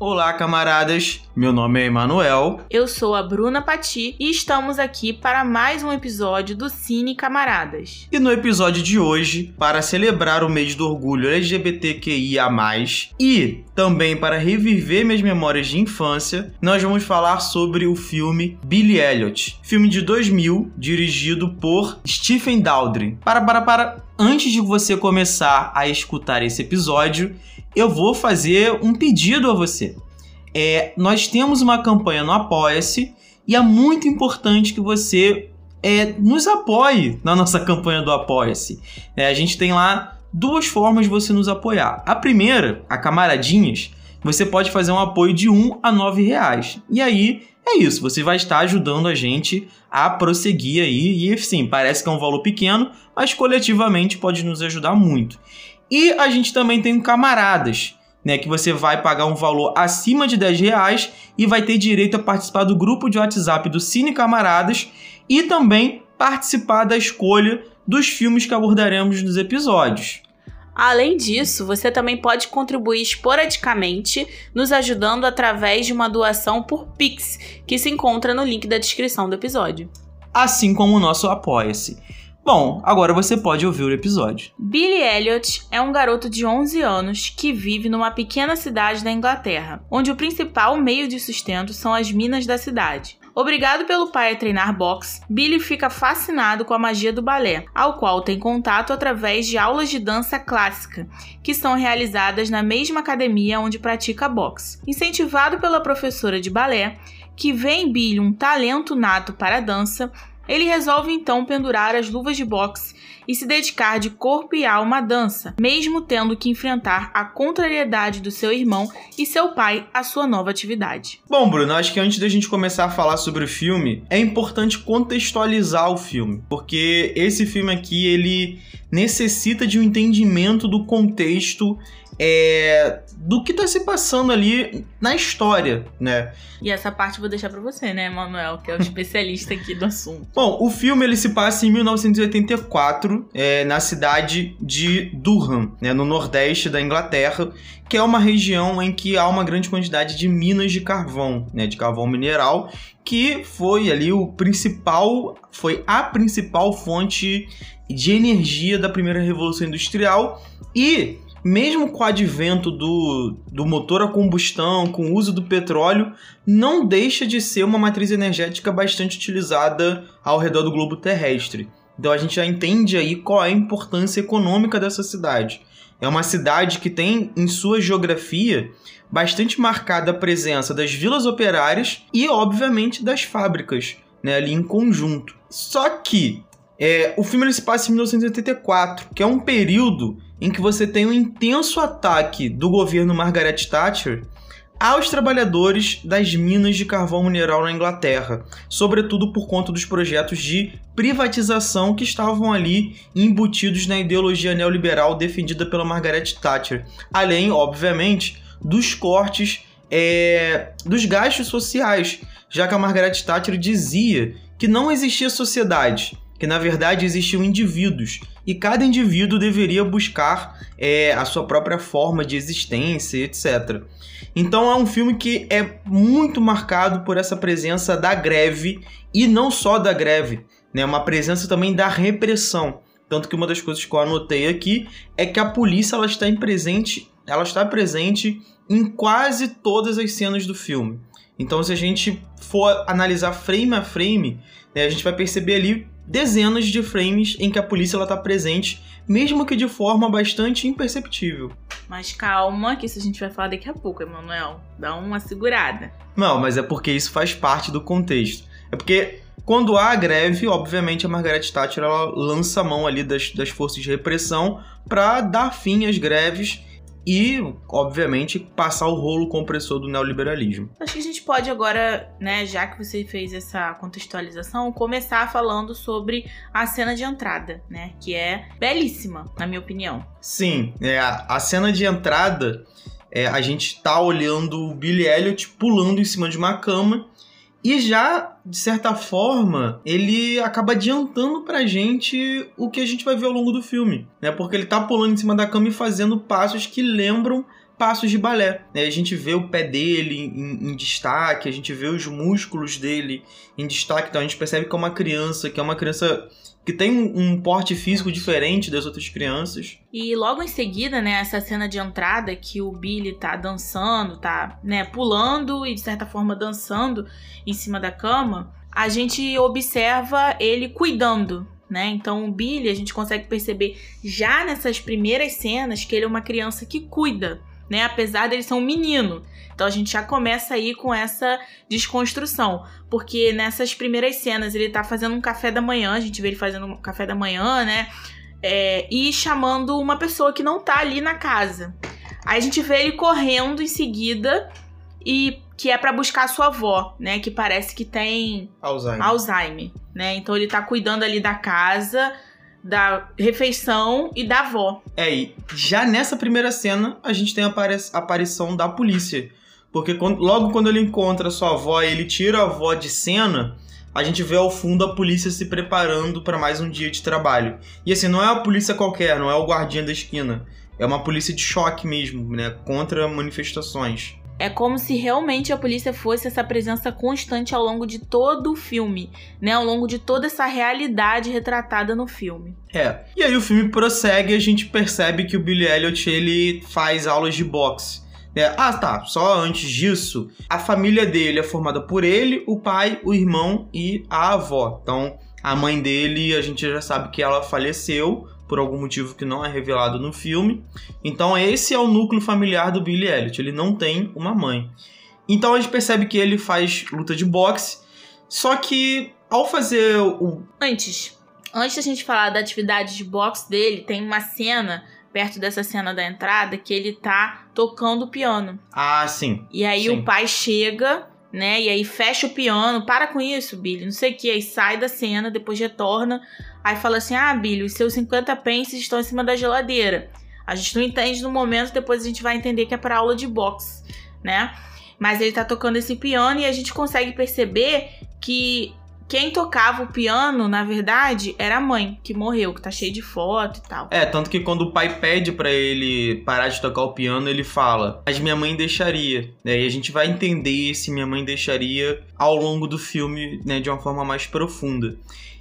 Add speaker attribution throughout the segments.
Speaker 1: Olá, camaradas. Meu nome é Emanuel.
Speaker 2: Eu sou a Bruna Pati e estamos aqui para mais um episódio do Cine Camaradas.
Speaker 1: E no episódio de hoje, para celebrar o mês do orgulho LGBTQIA+, e também para reviver minhas memórias de infância, nós vamos falar sobre o filme Billy Elliot, filme de 2000, dirigido por Stephen Daldry. Para, para, para. Antes de você começar a escutar esse episódio, eu vou fazer um pedido a você. É, nós temos uma campanha no Apoia-se e é muito importante que você é, nos apoie na nossa campanha do Apoia-se. É, a gente tem lá duas formas de você nos apoiar. A primeira, a Camaradinhas, você pode fazer um apoio de 1 a 9 reais. E aí é isso, você vai estar ajudando a gente a prosseguir aí. E sim, parece que é um valor pequeno, mas coletivamente pode nos ajudar muito. E a gente também tem camaradas, né? Que você vai pagar um valor acima de 10 reais e vai ter direito a participar do grupo de WhatsApp do Cine Camaradas e também participar da escolha dos filmes que abordaremos nos episódios.
Speaker 2: Além disso, você também pode contribuir esporadicamente, nos ajudando através de uma doação por Pix, que se encontra no link da descrição do episódio.
Speaker 1: Assim como o nosso Apoia-se. Bom, agora você pode ouvir o episódio.
Speaker 2: Billy Elliot é um garoto de 11 anos que vive numa pequena cidade da Inglaterra, onde o principal meio de sustento são as minas da cidade. Obrigado pelo pai a treinar boxe, Billy fica fascinado com a magia do balé, ao qual tem contato através de aulas de dança clássica, que são realizadas na mesma academia onde pratica boxe. Incentivado pela professora de balé, que vê em Billy um talento nato para a dança, ele resolve então pendurar as luvas de boxe e se dedicar de corpo e alma à dança, mesmo tendo que enfrentar a contrariedade do seu irmão e seu pai à sua nova atividade.
Speaker 1: Bom, Bruno, acho que antes da gente começar a falar sobre o filme, é importante contextualizar o filme, porque esse filme aqui ele necessita de um entendimento do contexto é, do que tá se passando ali na história, né?
Speaker 2: E essa parte eu vou deixar para você, né, Manuel, que é o especialista aqui do assunto.
Speaker 1: Bom, o filme ele se passa em 1984, é, na cidade de Durham, né, no nordeste da Inglaterra, que é uma região em que há uma grande quantidade de minas de carvão, né, de carvão mineral, que foi ali o principal, foi a principal fonte de energia da primeira revolução industrial e mesmo com o advento do, do motor a combustão, com o uso do petróleo, não deixa de ser uma matriz energética bastante utilizada ao redor do globo terrestre. Então a gente já entende aí qual é a importância econômica dessa cidade. É uma cidade que tem em sua geografia bastante marcada a presença das vilas operárias e, obviamente, das fábricas, né, ali em conjunto. Só que é, o filme ele se passa em 1984, que é um período em que você tem um intenso ataque do governo Margaret Thatcher aos trabalhadores das minas de carvão mineral na Inglaterra, sobretudo por conta dos projetos de privatização que estavam ali embutidos na ideologia neoliberal defendida pela Margaret Thatcher, além, obviamente, dos cortes é, dos gastos sociais, já que a Margaret Thatcher dizia que não existia sociedade, que na verdade existiam indivíduos e cada indivíduo deveria buscar é, a sua própria forma de existência, etc. Então é um filme que é muito marcado por essa presença da greve e não só da greve, né? Uma presença também da repressão. Tanto que uma das coisas que eu anotei aqui é que a polícia ela está em presente, ela está presente em quase todas as cenas do filme. Então, se a gente for analisar frame a frame, né, a gente vai perceber ali dezenas de frames em que a polícia está presente, mesmo que de forma bastante imperceptível.
Speaker 2: Mas calma, que isso a gente vai falar daqui a pouco, Emanuel. Dá uma segurada.
Speaker 1: Não, mas é porque isso faz parte do contexto. É porque quando há greve, obviamente a Margaret Thatcher ela lança a mão ali das, das forças de repressão para dar fim às greves e, obviamente, passar o rolo compressor do neoliberalismo.
Speaker 2: Acho que a gente pode agora, né, já que você fez essa contextualização, começar falando sobre a cena de entrada, né, que é belíssima, na minha opinião.
Speaker 1: Sim, é, a cena de entrada, é, a gente tá olhando o Billy Elliot pulando em cima de uma cama e já, de certa forma, ele acaba adiantando pra gente o que a gente vai ver ao longo do filme, né? Porque ele tá pulando em cima da cama e fazendo passos que lembram passos de balé. Né? A gente vê o pé dele em, em, destaque, a gente vê os músculos dele em destaque, então a gente percebe que é uma criança, que é uma criança que tem um porte físico diferente das outras crianças.
Speaker 2: E logo em seguida, né, essa cena de entrada que o Billy tá dançando, tá, né, pulando e de certa forma dançando em cima da cama, a gente observa ele cuidando, né? Então o Billy, a gente consegue perceber já nessas primeiras cenas que ele é uma criança que cuida, né? Apesar dele ser um menino. Então a gente já começa aí com essa desconstrução. Porque nessas primeiras cenas ele tá fazendo um café da manhã, a gente vê ele fazendo um café da manhã, né? É, e chamando uma pessoa que não tá ali na casa. Aí a gente vê ele correndo em seguida e que é para buscar a sua avó, né, que parece que tem
Speaker 1: Alzheimer.
Speaker 2: Alzheimer, né? Então ele tá cuidando ali da casa, da refeição e da avó.
Speaker 1: É, e já nessa primeira cena a gente tem a aparição da polícia. Porque quando, logo quando ele encontra sua avó e ele tira a avó de cena, a gente vê ao fundo a polícia se preparando para mais um dia de trabalho. E assim, não é a polícia qualquer, não é o guardinha da esquina. É uma polícia de choque mesmo, né? Contra manifestações.
Speaker 2: É como se realmente a polícia fosse essa presença constante ao longo de todo o filme, né? Ao longo de toda essa realidade retratada no filme.
Speaker 1: É. E aí o filme prossegue e a gente percebe que o Billy Elliot ele faz aulas de boxe. É, ah, tá. Só antes disso, a família dele é formada por ele, o pai, o irmão e a avó. Então, a mãe dele, a gente já sabe que ela faleceu por algum motivo que não é revelado no filme. Então, esse é o núcleo familiar do Billy Elliot. Ele não tem uma mãe. Então, a gente percebe que ele faz luta de boxe. Só que ao fazer o.
Speaker 2: Antes, antes da gente falar da atividade de boxe dele, tem uma cena perto dessa cena da entrada, que ele tá tocando piano.
Speaker 1: Ah, sim.
Speaker 2: E aí
Speaker 1: sim.
Speaker 2: o pai chega, né? E aí fecha o piano, para com isso, Billy, não sei o que. Aí sai da cena, depois retorna. Aí fala assim: Ah, Billy, os seus 50 pence estão em cima da geladeira. A gente não entende no momento, depois a gente vai entender que é para aula de boxe, né? Mas ele tá tocando esse piano e a gente consegue perceber que quem tocava o piano, na verdade, era a mãe, que morreu, que tá cheio de foto e tal.
Speaker 1: É, tanto que quando o pai pede para ele parar de tocar o piano, ele fala: Mas minha mãe deixaria. Né? E a gente vai entender se minha mãe deixaria ao longo do filme, né, de uma forma mais profunda.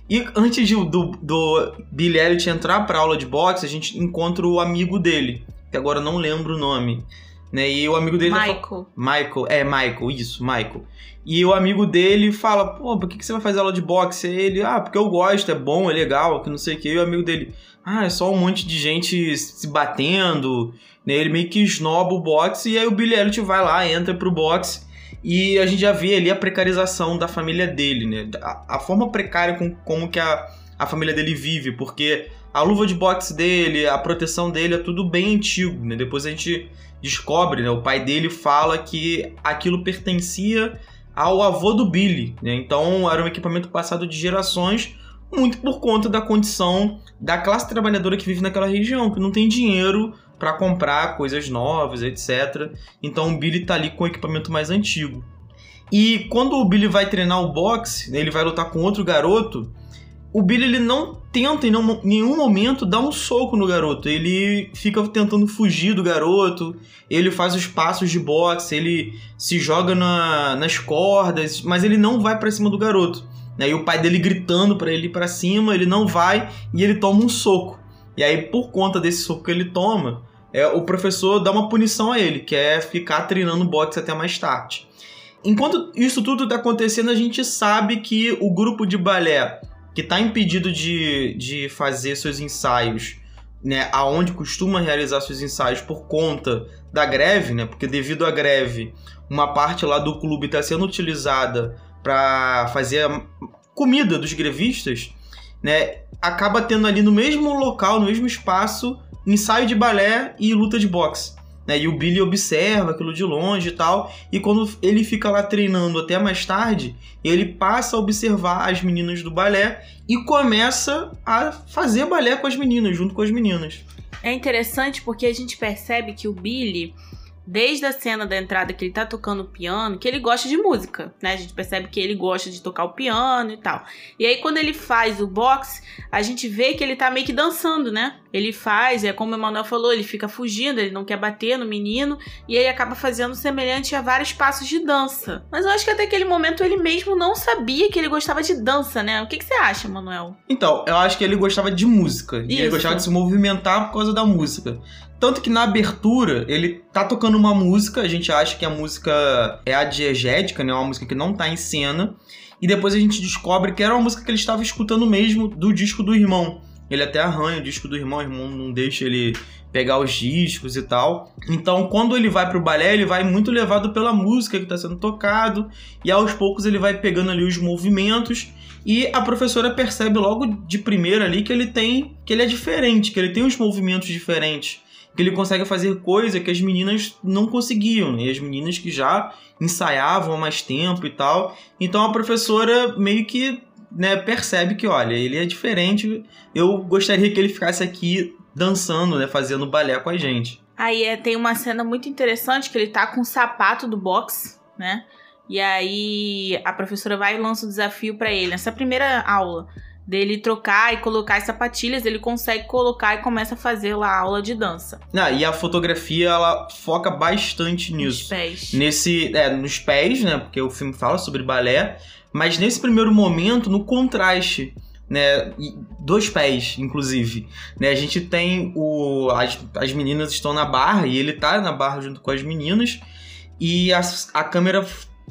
Speaker 1: E antes de, do, do Billy Elliot entrar pra aula de boxe, a gente encontra o amigo dele, que agora não lembro o nome. Né? E o amigo dele.
Speaker 2: Michael.
Speaker 1: Fala... Michael, é, Michael, isso, Michael. E o amigo dele fala: pô, por que, que você vai fazer aula de boxe? E ele, ah, porque eu gosto, é bom, é legal, que não sei o que. E o amigo dele, ah, é só um monte de gente se batendo. Né? Ele meio que esnoba o boxe. E aí o Billy Elliot vai lá, entra pro boxe. E a gente já vê ali a precarização da família dele, né? A, a forma precária com como que a, a família dele vive, porque a luva de boxe dele, a proteção dele é tudo bem antigo, né? Depois a gente descobre, né? O pai dele fala que aquilo pertencia ao avô do Billy, né? Então era um equipamento passado de gerações, muito por conta da condição da classe trabalhadora que vive naquela região, que não tem dinheiro para comprar coisas novas, etc. Então o Billy tá ali com o equipamento mais antigo. E quando o Billy vai treinar o boxe, né, ele vai lutar com outro garoto, o Billy ele não tenta em nenhum momento dar um soco no garoto. Ele fica tentando fugir do garoto, ele faz os passos de boxe, ele se joga na, nas cordas, mas ele não vai para cima do garoto. Né? E o pai dele gritando para ele ir para cima, ele não vai e ele toma um soco. E aí, por conta desse soco que ele toma, é, o professor dá uma punição a ele, que é ficar treinando boxe até mais tarde. Enquanto isso tudo está acontecendo, a gente sabe que o grupo de balé que está impedido de, de fazer seus ensaios, né, aonde costuma realizar seus ensaios por conta da greve, né, porque devido à greve, uma parte lá do clube está sendo utilizada para fazer a comida dos grevistas, né, acaba tendo ali no mesmo local, no mesmo espaço, ensaio de balé e luta de boxe. Né? E o Billy observa aquilo de longe e tal. E quando ele fica lá treinando até mais tarde, ele passa a observar as meninas do balé e começa a fazer balé com as meninas, junto com as meninas.
Speaker 2: É interessante porque a gente percebe que o Billy desde a cena da entrada que ele tá tocando piano, que ele gosta de música, né? A gente percebe que ele gosta de tocar o piano e tal. E aí quando ele faz o boxe, a gente vê que ele tá meio que dançando, né? Ele faz, é como o Emanuel falou, ele fica fugindo, ele não quer bater no menino, e ele acaba fazendo semelhante a vários passos de dança. Mas eu acho que até aquele momento ele mesmo não sabia que ele gostava de dança, né? O que, que você acha, Manuel?
Speaker 1: Então, eu acho que ele gostava de música. E ele gostava de se movimentar por causa da música. Tanto que na abertura, ele tá tocando uma música, a gente acha que a música é a diegética, né? Uma música que não tá em cena. E depois a gente descobre que era uma música que ele estava escutando mesmo do disco do irmão. Ele até arranha o disco do irmão, o irmão não deixa ele pegar os discos e tal. Então, quando ele vai pro balé, ele vai muito levado pela música que está sendo tocado, e aos poucos ele vai pegando ali os movimentos, e a professora percebe logo de primeira ali que ele tem, que ele é diferente, que ele tem uns movimentos diferentes, que ele consegue fazer coisa que as meninas não conseguiam, né? e as meninas que já ensaiavam há mais tempo e tal. Então a professora meio que né, percebe que, olha, ele é diferente. Eu gostaria que ele ficasse aqui dançando, né, fazendo balé com a gente.
Speaker 2: Aí é, tem uma cena muito interessante que ele tá com o sapato do box, né? E aí a professora vai e lança o desafio para ele. Nessa primeira aula dele trocar e colocar as sapatilhas, ele consegue colocar e começa a fazer lá a aula de dança.
Speaker 1: Ah, e a fotografia ela foca bastante nisso.
Speaker 2: Nos pés.
Speaker 1: Nesse, é, nos pés, né? Porque o filme fala sobre balé, mas nesse primeiro momento, no contraste, né? Dois pés, inclusive. Né? A gente tem o. As, as meninas estão na barra e ele tá na barra junto com as meninas. E a, a câmera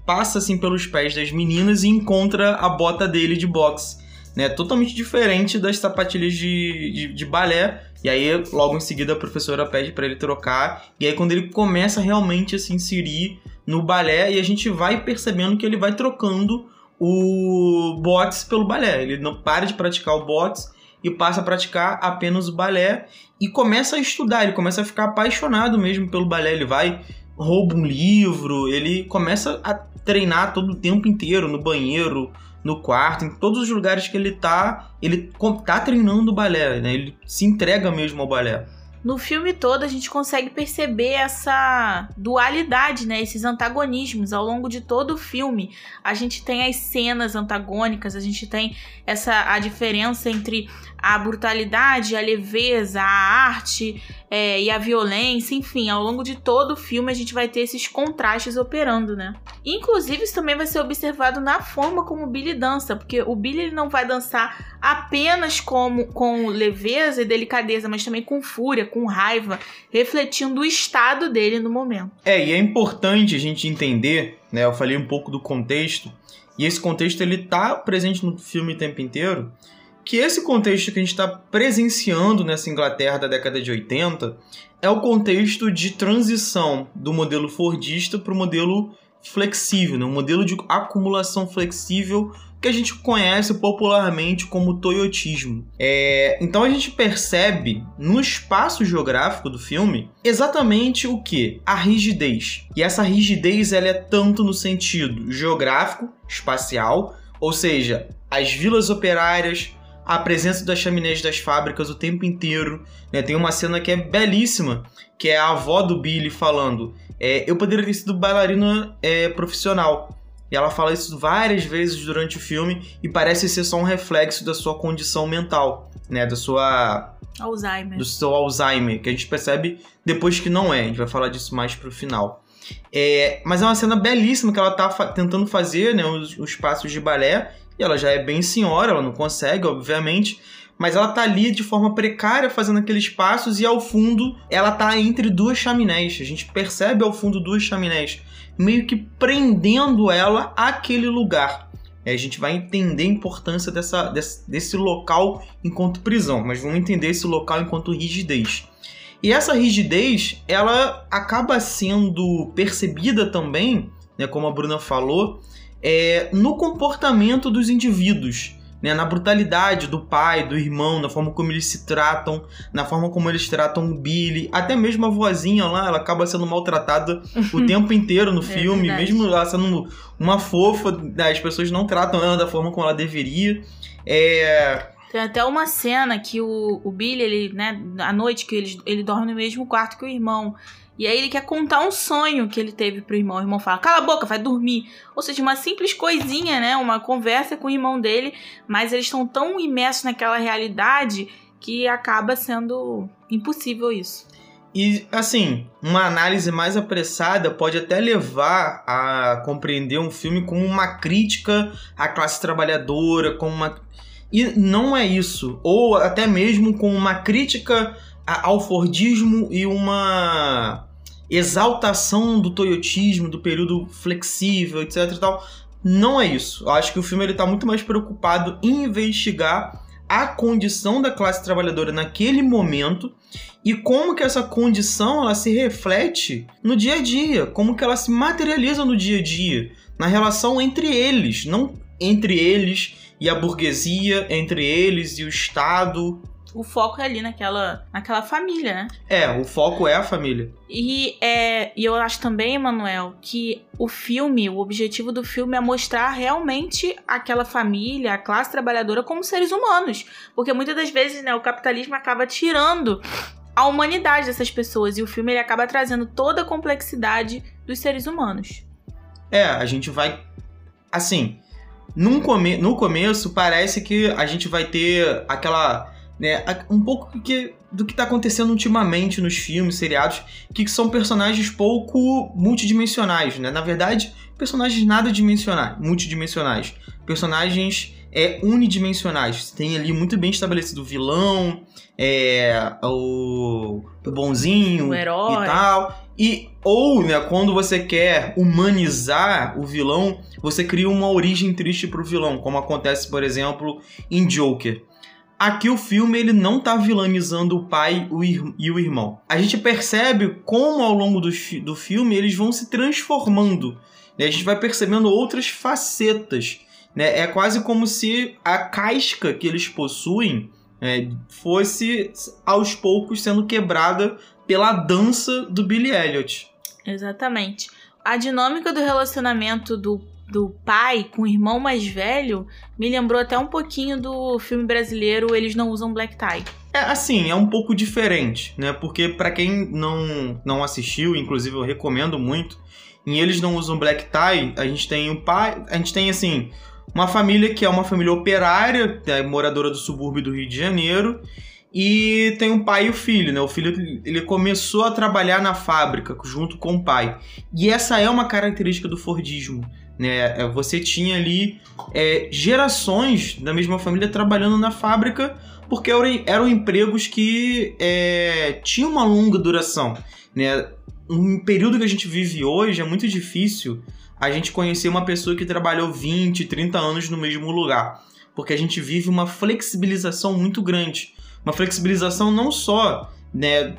Speaker 1: passa assim pelos pés das meninas e encontra a bota dele de boxe. Né, totalmente diferente das sapatilhas de, de, de balé. E aí, logo em seguida, a professora pede para ele trocar. E aí, quando ele começa realmente a se inserir no balé, e a gente vai percebendo que ele vai trocando o boxe pelo balé. Ele não para de praticar o boxe e passa a praticar apenas o balé e começa a estudar, ele começa a ficar apaixonado mesmo pelo balé, ele vai rouba um livro, ele começa a treinar todo o tempo inteiro no banheiro, no quarto, em todos os lugares que ele tá, ele tá treinando o balé, né? Ele se entrega mesmo ao balé
Speaker 2: no filme todo a gente consegue perceber essa dualidade, né? Esses antagonismos ao longo de todo o filme. A gente tem as cenas antagônicas, a gente tem essa a diferença entre a brutalidade, a leveza, a arte é, e a violência, enfim, ao longo de todo o filme a gente vai ter esses contrastes operando, né? Inclusive, isso também vai ser observado na forma como o Billy dança, porque o Billy ele não vai dançar apenas como, com leveza e delicadeza, mas também com fúria, com raiva, refletindo o estado dele no momento.
Speaker 1: É, e é importante a gente entender, né? Eu falei um pouco do contexto, e esse contexto ele tá presente no filme o tempo inteiro que esse contexto que a gente está presenciando nessa Inglaterra da década de 80 é o contexto de transição do modelo fordista para o modelo flexível, né? um modelo de acumulação flexível que a gente conhece popularmente como toyotismo. É, então a gente percebe no espaço geográfico do filme exatamente o que? A rigidez. E essa rigidez ela é tanto no sentido geográfico, espacial, ou seja, as vilas operárias, a presença das chaminés das fábricas o tempo inteiro. Né? Tem uma cena que é belíssima, que é a avó do Billy falando: é, Eu poderia ter sido bailarina é, profissional. E ela fala isso várias vezes durante o filme e parece ser só um reflexo da sua condição mental, né? Da sua.
Speaker 2: Alzheimer.
Speaker 1: Do seu Alzheimer, que a gente percebe depois que não é. A gente vai falar disso mais pro final. É, mas é uma cena belíssima que ela tá fa tentando fazer, né? Os, os passos de balé e ela já é bem senhora, ela não consegue, obviamente, mas ela tá ali de forma precária fazendo aqueles passos e ao fundo ela tá entre duas chaminés. A gente percebe ao fundo duas chaminés, meio que prendendo ela àquele lugar. A gente vai entender a importância dessa, desse, desse local enquanto prisão, mas vamos entender esse local enquanto rigidez. E essa rigidez, ela acaba sendo percebida também, né, como a Bruna falou, é, no comportamento dos indivíduos. Né, na brutalidade do pai, do irmão, na forma como eles se tratam, na forma como eles tratam o Billy, até mesmo a vozinha lá, ela acaba sendo maltratada o tempo inteiro no é filme, é mesmo ela sendo uma fofa, né, as pessoas não tratam ela da forma como ela deveria. É...
Speaker 2: Tem até uma cena que o, o Billy, ele, né, à noite que ele, ele dorme no mesmo quarto que o irmão. E aí ele quer contar um sonho que ele teve pro irmão. O irmão fala: "Cala a boca, vai dormir". Ou seja, uma simples coisinha, né? Uma conversa com o irmão dele, mas eles estão tão imersos naquela realidade que acaba sendo impossível isso.
Speaker 1: E, assim, uma análise mais apressada pode até levar a compreender um filme como uma crítica à classe trabalhadora, como uma. E não é isso. Ou até mesmo com uma crítica ao Fordismo e uma exaltação do toyotismo, do período flexível, etc e tal. Não é isso. Eu acho que o filme ele tá muito mais preocupado em investigar a condição da classe trabalhadora naquele momento e como que essa condição ela se reflete no dia a dia, como que ela se materializa no dia a dia, na relação entre eles, não entre eles e a burguesia, entre eles e o Estado,
Speaker 2: o foco é ali naquela, naquela família, né?
Speaker 1: É, o foco é a família.
Speaker 2: E, é, e eu acho também, Emanuel, que o filme, o objetivo do filme é mostrar realmente aquela família, a classe trabalhadora como seres humanos. Porque muitas das vezes, né, o capitalismo acaba tirando a humanidade dessas pessoas e o filme ele acaba trazendo toda a complexidade dos seres humanos.
Speaker 1: É, a gente vai assim, num come no começo parece que a gente vai ter aquela né, um pouco que, do que está acontecendo ultimamente nos filmes, seriados, que são personagens pouco multidimensionais, né? Na verdade, personagens nada dimensionais, multidimensionais. Personagens é, unidimensionais. Tem ali muito bem estabelecido o vilão, é, o, o bonzinho
Speaker 2: o herói.
Speaker 1: e tal. E, ou, né, quando você quer humanizar o vilão, você cria uma origem triste pro vilão, como acontece, por exemplo, em Joker. Aqui o filme ele não tá vilanizando o pai e o irmão. A gente percebe como ao longo do, do filme eles vão se transformando. Né? A gente vai percebendo outras facetas. Né? É quase como se a casca que eles possuem é, fosse aos poucos sendo quebrada pela dança do Billy Elliot.
Speaker 2: Exatamente. A dinâmica do relacionamento do do pai com o irmão mais velho me lembrou até um pouquinho do filme brasileiro Eles Não Usam Black Tie.
Speaker 1: É assim, é um pouco diferente, né? Porque para quem não, não assistiu, inclusive eu recomendo muito, em Eles Não Usam Black Tie, a gente tem o pai, a gente tem assim, uma família que é uma família operária, é moradora do subúrbio do Rio de Janeiro, e tem um pai e o filho, né? O filho ele começou a trabalhar na fábrica junto com o pai. E essa é uma característica do Fordismo. Né? É, você tinha ali é, gerações da mesma família trabalhando na fábrica porque eram, empregos que é, tinham uma longa duração. Né? Um período que a gente vive hoje é muito difícil a gente conhecer uma pessoa que trabalhou 20, 30 anos no mesmo lugar. Porque a gente vive uma flexibilização muito grande. Uma flexibilização não só né,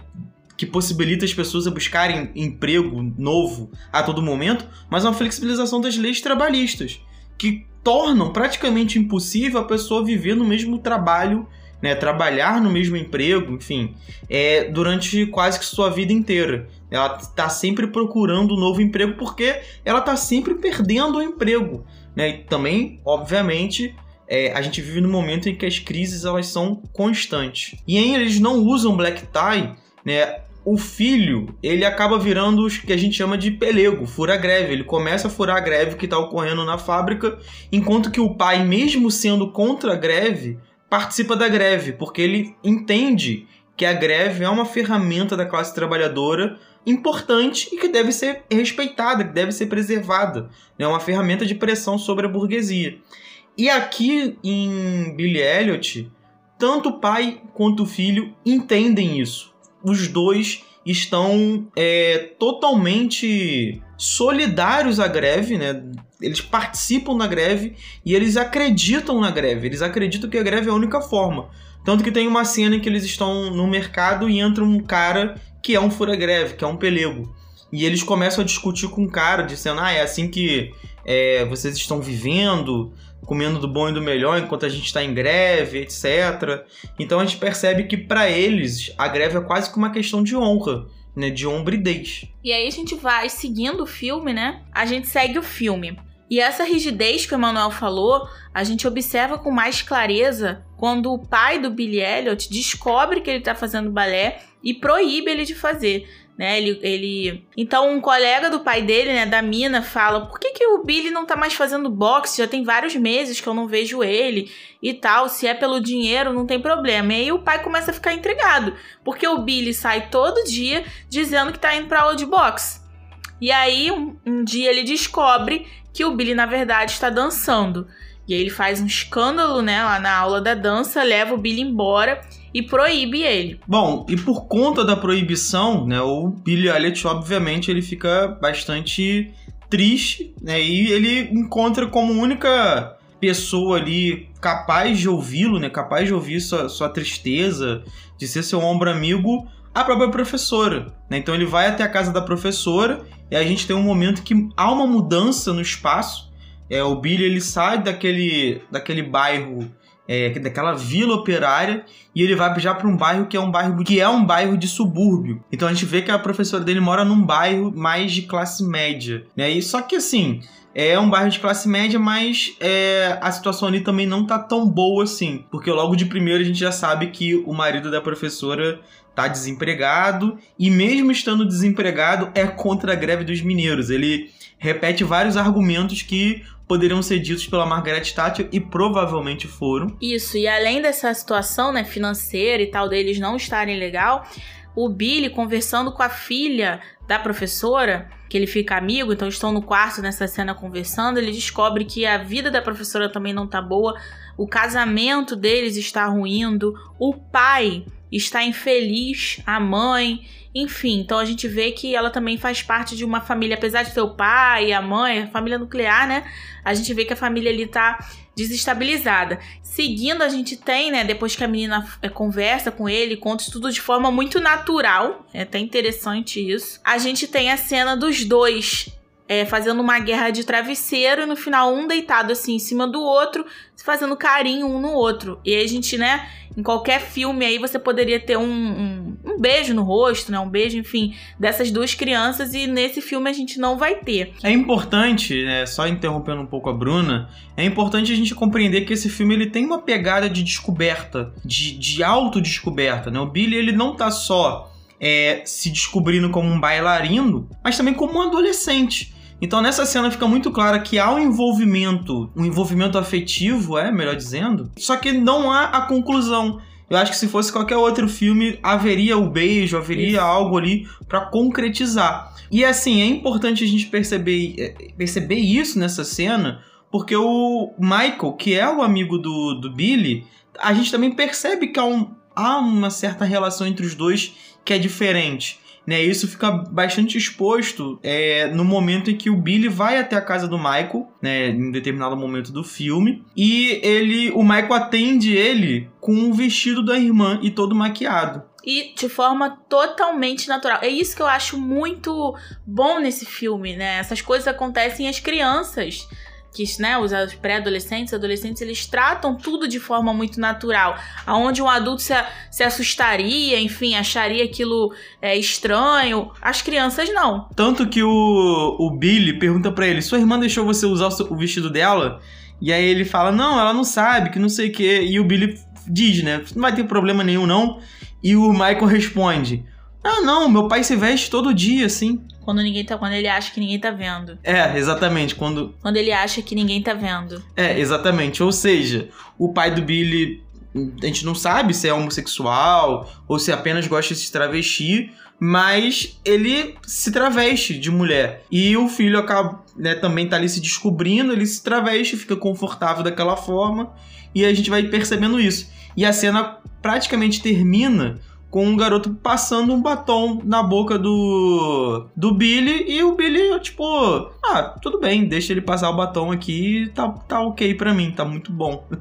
Speaker 1: que possibilita as pessoas a buscarem emprego novo a todo momento, mas uma flexibilização das leis trabalhistas, que tornam praticamente impossível a pessoa viver no mesmo trabalho, né, trabalhar no mesmo emprego, enfim, é, durante quase que sua vida inteira. Ela está sempre procurando um novo emprego porque ela está sempre perdendo o emprego. Né? E também, obviamente, é, a gente vive num momento em que as crises elas são constantes. E em eles não usam black tie, né? O filho, ele acaba virando o que a gente chama de pelego, fura greve. Ele começa a furar a greve que está ocorrendo na fábrica, enquanto que o pai, mesmo sendo contra a greve, participa da greve, porque ele entende que a greve é uma ferramenta da classe trabalhadora importante e que deve ser respeitada, que deve ser preservada. É uma ferramenta de pressão sobre a burguesia. E aqui em Billy Elliot, tanto o pai quanto o filho entendem isso os dois estão é, totalmente solidários à greve, né? Eles participam da greve e eles acreditam na greve. Eles acreditam que a greve é a única forma. Tanto que tem uma cena em que eles estão no mercado e entra um cara que é um fura-greve, que é um pelego. E eles começam a discutir com o cara, dizendo: Ah, é assim que é, vocês estão vivendo, comendo do bom e do melhor enquanto a gente está em greve, etc. Então a gente percebe que para eles a greve é quase que uma questão de honra. Né, de hombridez.
Speaker 2: E aí a gente vai seguindo o filme, né? A gente segue o filme. E essa rigidez que o Emanuel falou, a gente observa com mais clareza quando o pai do Billy Elliot descobre que ele está fazendo balé e proíbe ele de fazer. Né? Ele, ele. Então, um colega do pai dele, né, da mina, fala: por que, que o Billy não tá mais fazendo boxe? Já tem vários meses que eu não vejo ele e tal. Se é pelo dinheiro, não tem problema. E aí o pai começa a ficar intrigado, porque o Billy sai todo dia dizendo que tá indo pra aula de boxe. E aí, um, um dia ele descobre que o Billy, na verdade, está dançando. E aí ele faz um escândalo, né, lá na aula da dança, leva o Billy embora e proíbe ele.
Speaker 1: Bom, e por conta da proibição, né, o Billy Elliot, obviamente, ele fica bastante triste, né, e ele encontra como única pessoa ali capaz de ouvi-lo, né, capaz de ouvir sua, sua tristeza, de ser seu ombro amigo, a própria professora. Né? Então ele vai até a casa da professora e a gente tem um momento que há uma mudança no espaço. É, o Billy ele sai daquele, daquele bairro é, daquela vila operária e ele vai já para um bairro que é um bairro que é um bairro de subúrbio. Então a gente vê que a professora dele mora num bairro mais de classe média, né? E só que assim é um bairro de classe média, mas é, a situação ali também não tá tão boa assim, porque logo de primeiro a gente já sabe que o marido da professora tá desempregado e mesmo estando desempregado é contra a greve dos mineiros. Ele repete vários argumentos que poderiam ser ditos pela Margaret Thatcher e provavelmente foram.
Speaker 2: Isso, e além dessa situação, né, financeira e tal deles não estarem legal, o Billy conversando com a filha da professora, que ele fica amigo, então estão no quarto nessa cena conversando, ele descobre que a vida da professora também não tá boa, o casamento deles está ruindo, o pai está infeliz, a mãe, enfim, então a gente vê que ela também faz parte de uma família, apesar de ter o pai, a mãe, a família nuclear, né? A gente vê que a família ali tá desestabilizada. Seguindo, a gente tem, né, depois que a menina é, conversa com ele, conta isso tudo de forma muito natural, é até interessante isso. A gente tem a cena dos dois é, fazendo uma guerra de travesseiro e no final um deitado assim em cima do outro, fazendo carinho um no outro. E a gente, né, em qualquer filme aí você poderia ter um, um, um, beijo no rosto, né, um beijo, enfim, dessas duas crianças e nesse filme a gente não vai ter.
Speaker 1: É importante, né, só interrompendo um pouco a Bruna, é importante a gente compreender que esse filme ele tem uma pegada de descoberta, de, de autodescoberta, né? O Billy ele não tá só é, se descobrindo como um bailarino, mas também como um adolescente. Então nessa cena fica muito claro que há um envolvimento, um envolvimento afetivo, é, melhor dizendo, só que não há a conclusão. Eu acho que se fosse qualquer outro filme, haveria o beijo, haveria isso. algo ali para concretizar. E assim, é importante a gente perceber, é, perceber isso nessa cena, porque o Michael, que é o amigo do, do Billy, a gente também percebe que há, um, há uma certa relação entre os dois que é diferente. Né, isso fica bastante exposto é, no momento em que o Billy vai até a casa do Michael, né, em determinado momento do filme, e ele, o Michael atende ele com o vestido da irmã e todo maquiado
Speaker 2: e de forma totalmente natural. É isso que eu acho muito bom nesse filme, né? Essas coisas acontecem às crianças que né, os pré-adolescentes, adolescentes, eles tratam tudo de forma muito natural. Aonde um adulto se, se assustaria, enfim, acharia aquilo é, estranho. As crianças não.
Speaker 1: Tanto que o, o Billy pergunta para ele: sua irmã deixou você usar o, vestido dela? E aí ele fala: não, ela não sabe, que não sei o quê. E o Billy diz, né? Não vai ter problema nenhum, não. E o Michael responde: ah, não, meu pai se veste todo dia, assim.
Speaker 2: Quando ninguém tá. Quando ele acha que ninguém tá vendo.
Speaker 1: É, exatamente. Quando.
Speaker 2: Quando ele acha que ninguém tá vendo.
Speaker 1: É, exatamente. Ou seja, o pai do Billy. A gente não sabe se é homossexual ou se apenas gosta de se travestir, mas ele se traveste de mulher. E o filho acaba, né, também tá ali se descobrindo, ele se traveste, fica confortável daquela forma, e a gente vai percebendo isso. E a cena praticamente termina com um garoto passando um batom na boca do do Billy e o Billy, tipo, ah, tudo bem, deixa ele passar o batom aqui, tá, tá ok pra mim, tá muito bom.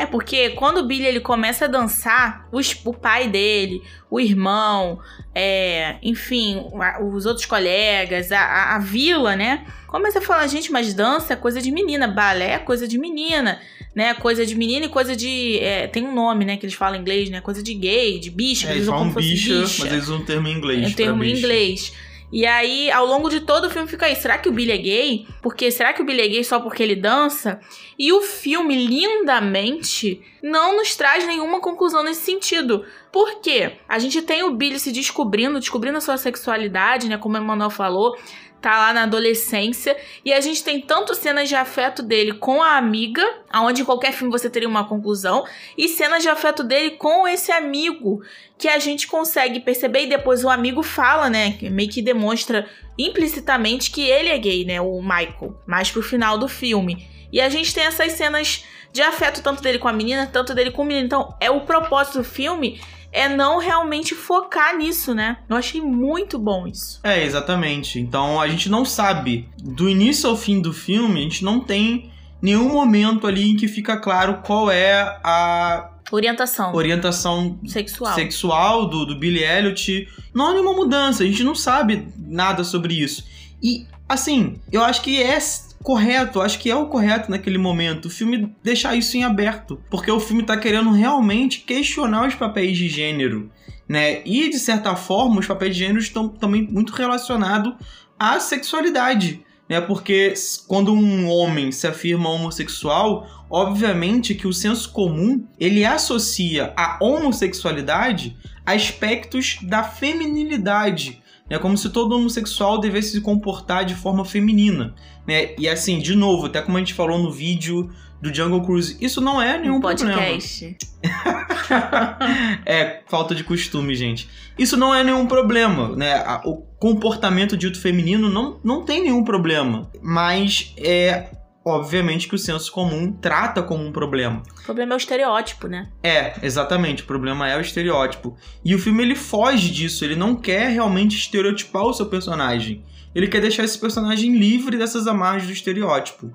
Speaker 2: É porque quando o Billy ele começa a dançar, os, o pai dele, o irmão, é, enfim, os outros colegas, a, a, vila, né? Começa a falar, gente, mas dança é coisa de menina, balé é coisa de menina né? Coisa de menina e coisa de. É, tem um nome, né? Que eles falam em inglês, né? Coisa de gay, de bicha.
Speaker 1: É, eles falam bicha, bicha, mas eles usam um termo em inglês. É
Speaker 2: um termo em inglês. E aí, ao longo de todo o filme fica aí, será que o Billy é gay? Porque será que o Billy é gay só porque ele dança? E o filme lindamente não nos traz nenhuma conclusão nesse sentido. Por quê? A gente tem o Billy se descobrindo, descobrindo a sua sexualidade, né, como o Emanuel falou, tá lá na adolescência e a gente tem tanto cenas de afeto dele com a amiga, aonde em qualquer filme você teria uma conclusão, e cenas de afeto dele com esse amigo que a gente consegue perceber e depois o amigo fala, né, meio que demonstra implicitamente que ele é gay, né, o Michael, mais pro final do filme. E a gente tem essas cenas de afeto tanto dele com a menina, tanto dele com o menino. Então, é o propósito do filme é não realmente focar nisso, né? Eu achei muito bom isso.
Speaker 1: É, exatamente. Então a gente não sabe, do início ao fim do filme, a gente não tem nenhum momento ali em que fica claro qual é a
Speaker 2: Orientação.
Speaker 1: orientação
Speaker 2: Sexual.
Speaker 1: sexual do, do Billy Elliot. Não há nenhuma mudança, a gente não sabe nada sobre isso. E, assim, eu acho que é correto, acho que é o correto naquele momento, o filme deixar isso em aberto, porque o filme tá querendo realmente questionar os papéis de gênero, né? E de certa forma, os papéis de gênero estão também muito relacionados à sexualidade, né? Porque quando um homem se afirma homossexual, obviamente que o senso comum, ele associa a homossexualidade a aspectos da feminilidade, é como se todo homossexual devesse se comportar de forma feminina, né? E assim, de novo, até como a gente falou no vídeo do Jungle Cruise, isso não é nenhum
Speaker 2: um
Speaker 1: problema.
Speaker 2: podcast.
Speaker 1: é, falta de costume, gente. Isso não é nenhum problema, né? O comportamento dito feminino não, não tem nenhum problema. Mas é obviamente que o senso comum trata como um problema.
Speaker 2: O problema é o estereótipo, né?
Speaker 1: É, exatamente. O problema é o estereótipo. E o filme ele foge disso. Ele não quer realmente estereotipar o seu personagem. Ele quer deixar esse personagem livre dessas amarras do estereótipo.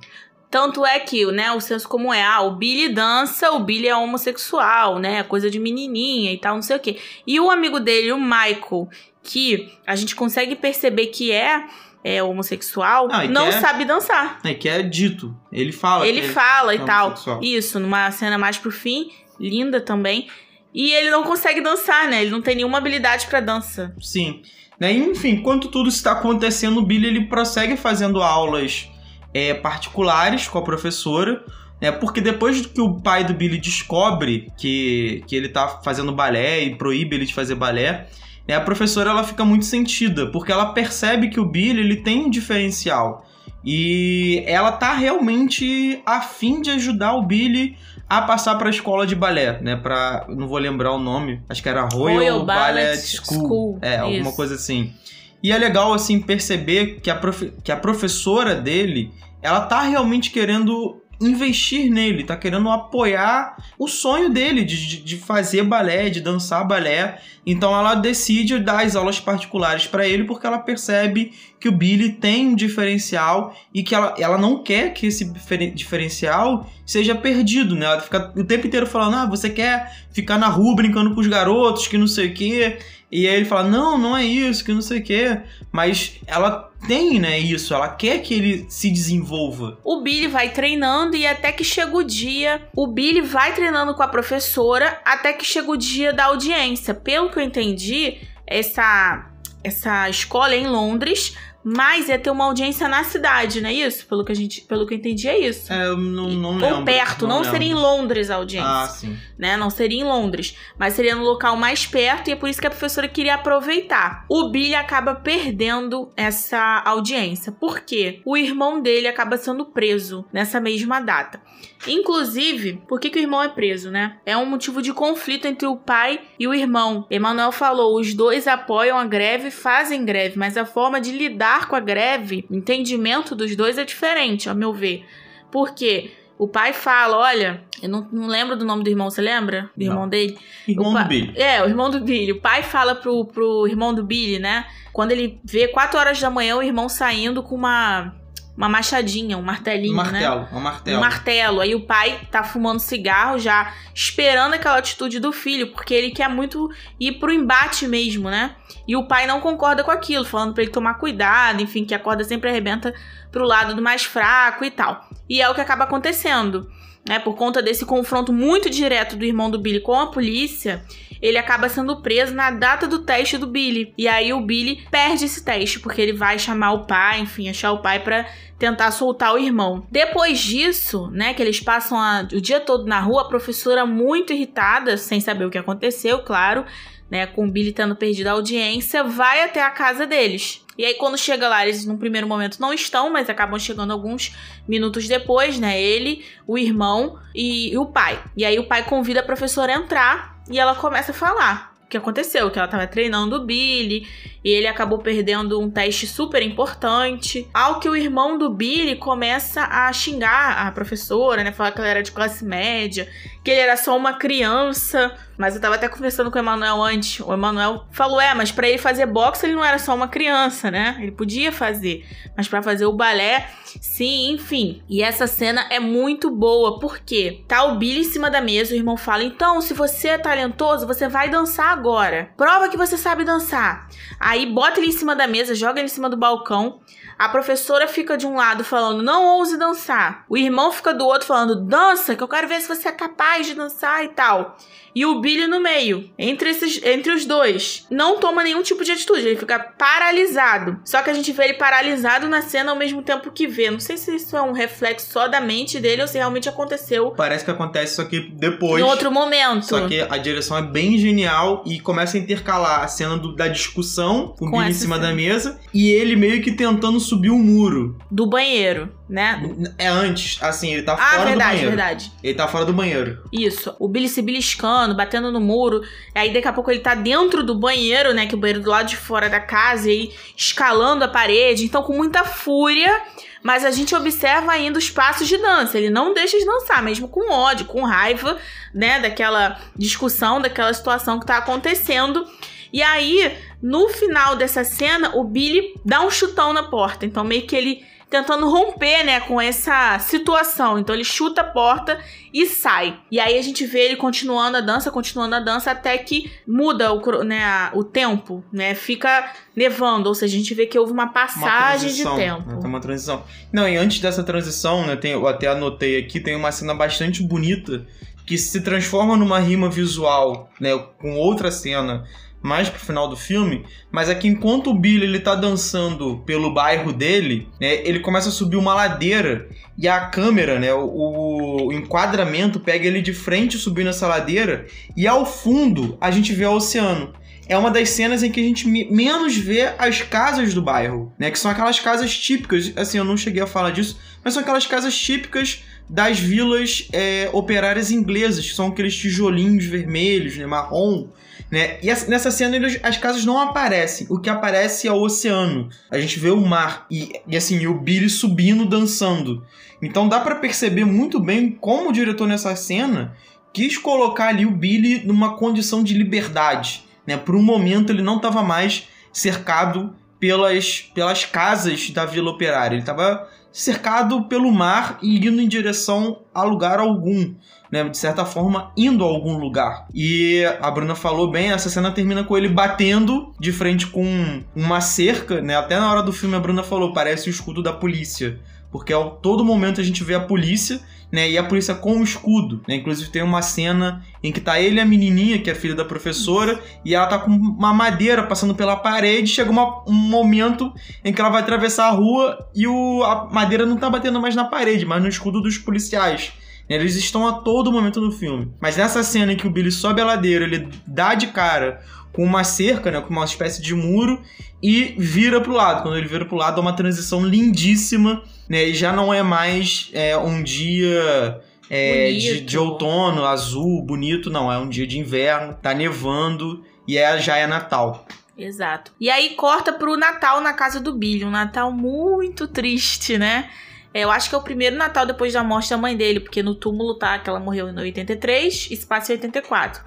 Speaker 2: Tanto é que, né, o senso comum é, ah, o Billy dança, o Billy é homossexual, né, coisa de menininha e tal, não sei o quê. E o amigo dele, o Michael, que a gente consegue perceber que é, é homossexual,
Speaker 1: Ah,
Speaker 2: não
Speaker 1: que é-
Speaker 2: sabe dançar.
Speaker 1: É que é dito. Ele fala.
Speaker 2: Ele fala
Speaker 1: é
Speaker 2: e tal. Isso, numa cena mais pro fim, linda também. E ele não consegue dançar, né? Ele não tem nenhuma habilidade pra dança.
Speaker 1: Sim. Né, Enfim, enquanto tudo está acontecendo, o Billy ele prossegue fazendo aulas é, particulares com a professora. Né, porque depois que o pai do Billy descobre que, que ele tá fazendo balé e proíbe ele de fazer balé, a professora ela fica muito sentida, porque ela percebe que o Billy ele tem um diferencial. E ela tá realmente a fim de ajudar o Billy a passar para a escola de balé, né? Para não vou lembrar o nome, acho que era Royal,
Speaker 2: Royal
Speaker 1: Ballet,
Speaker 2: Ballet
Speaker 1: School.
Speaker 2: School,
Speaker 1: É, alguma
Speaker 2: isso.
Speaker 1: coisa assim. E é legal assim perceber que a, profe- que a professora dele, ela tá realmente querendo investir nele, tá querendo apoiar o sonho dele de, de- fazer balé, de dançar balé. Então ela decide dar as aulas particulares para ele porque ela percebe que o Billy tem um diferencial e que ela, ela não quer que esse diferen- diferencial seja perdido, né? Ela fica o tempo inteiro falando: "Ah, você quer ficar na rua brincando com os garotos, que não sei o quê". E aí ele fala: "Não, não é isso, que não sei o quê". Mas ela tem, né, isso, ela quer que ele se desenvolva.
Speaker 2: O Billy vai treinando e até que chega o dia. O Billy vai treinando com a professora até que chega o dia da audiência. Pelo que eu entendi, essa, essa escola é em Londres, mas ia ter uma audiência na cidade, não é isso? Pelo que, a gente, pelo que eu entendi, é isso.
Speaker 1: É, eu não, não lembro.
Speaker 2: Ou perto, não, seria em
Speaker 1: lembro.
Speaker 2: Londres a audiência.
Speaker 1: Ah, sim.
Speaker 2: né? Não seria em Londres, mas seria no local mais perto e é por isso que a professora queria aproveitar. O Billy acaba perdendo essa audiência, porque o irmão dele acaba sendo preso nessa mesma data. Inclusive, por que, que o irmão é preso, né? É um motivo de conflito entre o pai e o irmão. Emanuel falou: os dois apoiam a greve, fazem greve, mas a forma de lidar com a greve, o entendimento dos dois é diferente, ao meu ver. Por quê? O pai fala: olha, eu não, não lembro do nome do irmão, você lembra? Do
Speaker 1: Não.
Speaker 2: irmão dele?
Speaker 1: Irmão
Speaker 2: pa-
Speaker 1: do Billy.
Speaker 2: É, o irmão do Billy. O pai fala pro, pro irmão do Billy, né? Quando ele vê 4 horas da manhã o irmão saindo com uma, uma machadinha, um martelinho,
Speaker 1: Um
Speaker 2: né?
Speaker 1: martelo, é um martelo.
Speaker 2: Um martelo. Aí o pai tá fumando cigarro já, esperando aquela atitude do filho, porque ele quer muito ir pro embate mesmo, né? E o pai não concorda com aquilo, falando pra ele tomar cuidado, enfim, que a corda sempre arrebenta pro lado do mais fraco e tal. E é o que acaba acontecendo. Né, por conta desse confronto muito direto do irmão do Billy com a polícia, ele acaba sendo preso na data do teste do Billy. E aí o Billy perde esse teste, porque ele vai chamar o pai, enfim, achar o pai para tentar soltar o irmão. Depois disso, né, que eles passam a, o dia todo na rua, a professora muito irritada, sem saber o que aconteceu, claro, né, com o Billy tendo perdido a audiência, vai até a casa deles. E aí, quando chega lá, eles no primeiro momento não estão, mas acabam chegando alguns minutos depois, né? Ele, o irmão e, e o pai. E aí, o pai convida a professora a entrar e ela começa a falar o que aconteceu, que ela estava treinando o Billy e ele acabou perdendo um teste super importante. Ao que o irmão do Billy começa a xingar a professora, né? Falar que ela era de classe média, que ele era só uma criança. Mas eu tava até conversando com o Emanuel antes. O Emanuel falou: é, mas para ele fazer boxe ele não era só uma criança, né? Ele podia fazer. Mas para fazer o balé, sim, enfim. E essa cena é muito boa, porque tá o Billy em cima da mesa, o irmão fala: então, se você é talentoso, você vai dançar agora. Prova que você sabe dançar. Aí bota ele em cima da mesa, joga ele em cima do balcão. A professora fica de um lado falando, não ouse dançar. O irmão fica do outro falando, dança, que eu quero ver se você é capaz de dançar e tal. E o Billy no meio, entre, esses, entre os dois. Não toma nenhum tipo de atitude, ele fica paralisado. Só que a gente vê ele paralisado na cena ao mesmo tempo que vê. Não sei se isso é um reflexo só da mente dele ou se realmente aconteceu.
Speaker 1: Parece que acontece, só que depois.
Speaker 2: Em outro momento.
Speaker 1: Só que a direção é bem genial e começa a intercalar a cena do, da discussão, com o Billy em cima cena. da mesa, e ele meio que tentando subir o um muro.
Speaker 2: Do banheiro, né?
Speaker 1: É antes, assim, ele tá
Speaker 2: ah,
Speaker 1: fora
Speaker 2: verdade,
Speaker 1: do banheiro.
Speaker 2: verdade.
Speaker 1: Ele tá fora do banheiro.
Speaker 2: Isso. O Billy se beliscando, batendo no muro. Aí daqui a pouco ele tá dentro do banheiro, né? Que é o banheiro do lado de fora da casa, e escalando a parede. Então, com muita fúria. Mas a gente observa ainda os passos de dança. Ele não deixa de dançar, mesmo com ódio, com raiva, né? Daquela discussão, daquela situação que tá acontecendo. E aí, no final dessa cena, o Billy dá um chutão na porta. Então, meio que ele tentando romper, né, com essa situação. Então ele chuta a porta e sai. E aí a gente vê ele continuando a dança, continuando a dança até que muda o, né, o tempo, né? Fica nevando, ou seja, a gente vê que houve uma passagem uma de tempo.
Speaker 1: Né, tem uma transição. Não, e antes dessa transição, né, tem, eu até anotei aqui, tem uma cena bastante bonita que se transforma numa rima visual, né, com outra cena mais pro final do filme, mas é que enquanto o Billy ele tá dançando pelo bairro dele, né, ele começa a subir uma ladeira e a câmera, né, o, o enquadramento pega ele de frente subindo essa ladeira e ao fundo a gente vê o oceano é uma das cenas em que a gente menos vê as casas do bairro, né? Que são aquelas casas típicas, assim, eu não cheguei a falar disso, mas são aquelas casas típicas das vilas é, operárias inglesas, que são aqueles tijolinhos vermelhos, né, marrom, né? E nessa cena eles, as casas não aparecem. O que aparece é o oceano. A gente vê o mar e, e assim, o Billy subindo, dançando. Então dá para perceber muito bem como o diretor nessa cena quis colocar ali o Billy numa condição de liberdade. Né? Por um momento ele não estava mais cercado pelas, pelas casas da Vila Operária. Ele estava cercado pelo mar e indo em direção a lugar algum né, de certa forma, indo a algum lugar. E a Bruna falou bem, essa cena termina com ele batendo de frente com uma cerca, né? Até na hora do filme a Bruna falou, parece o escudo da polícia. Porque a todo momento a gente vê a polícia, né? E a polícia com o escudo, né? Inclusive tem uma cena em que tá ele e a menininha, que é filha da professora, e ela tá com uma madeira passando pela parede. Chega uma, um momento em que ela vai atravessar a rua e o, a madeira não tá batendo mais na parede, mas no escudo dos policiais. Eles estão a todo momento no filme. Mas nessa cena em que o Billy sobe a ladeira, ele dá de cara com uma cerca, né, com uma espécie de muro e vira pro lado. Quando ele vira pro lado, é uma transição lindíssima, né? E já não é mais é, um dia é, de, de, outono, azul, bonito, não. É um dia de inverno, tá nevando e é, já é Natal.
Speaker 2: Exato. E aí corta pro Natal na casa do Billy. Um Natal muito triste, né? É, eu acho que é o primeiro Natal depois da morte da mãe dele, porque no túmulo tá que ela morreu em 83 e se passa em 84.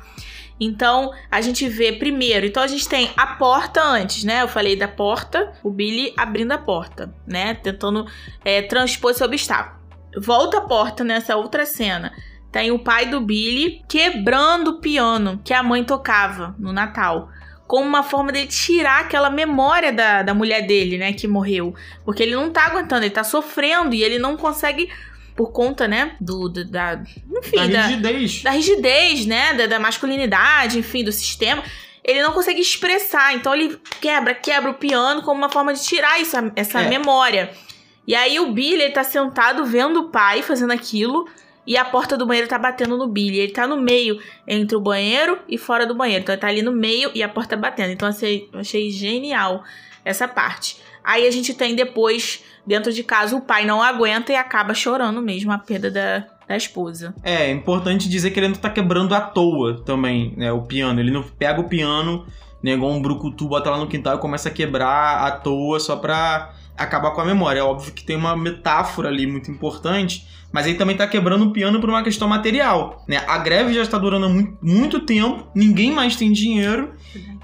Speaker 2: Então, a gente vê primeiro, então a gente tem a porta antes, né? Eu falei da porta, o Billy abrindo a porta, né? Tentando é, transpor esse obstáculo. Volta a porta nessa outra cena. Tem o pai do Billy quebrando o piano que a mãe tocava no Natal como uma forma dele tirar aquela memória da, da mulher dele, né, que morreu. Porque ele não tá aguentando, ele tá sofrendo e ele não consegue por conta, né, do, do da, enfim,
Speaker 1: da rigidez,
Speaker 2: da, da rigidez, né, da, da masculinidade, enfim, do sistema ele não consegue expressar. Então ele quebra, quebra o piano como uma forma de tirar isso, essa é. memória. E aí o Billy, ele tá sentado vendo o pai fazendo aquilo. E a porta do banheiro tá batendo no Billy. Ele tá no meio, entre o banheiro e fora do banheiro. Então ele tá ali no meio e a porta batendo. Então eu achei, eu achei genial essa parte. Aí a gente tem depois, dentro de casa, o pai não aguenta e acaba chorando mesmo a perda da, da esposa.
Speaker 1: É, é importante dizer que ele não tá quebrando à toa também, né? O piano. Ele não pega o piano, negou um brucutu, bota lá no quintal e começa a quebrar à toa só pra acabar com a memória. É óbvio que tem uma metáfora ali muito importante, mas ele também está quebrando o piano por uma questão material. Né? A greve já está durando muito, muito tempo, ninguém mais tem dinheiro,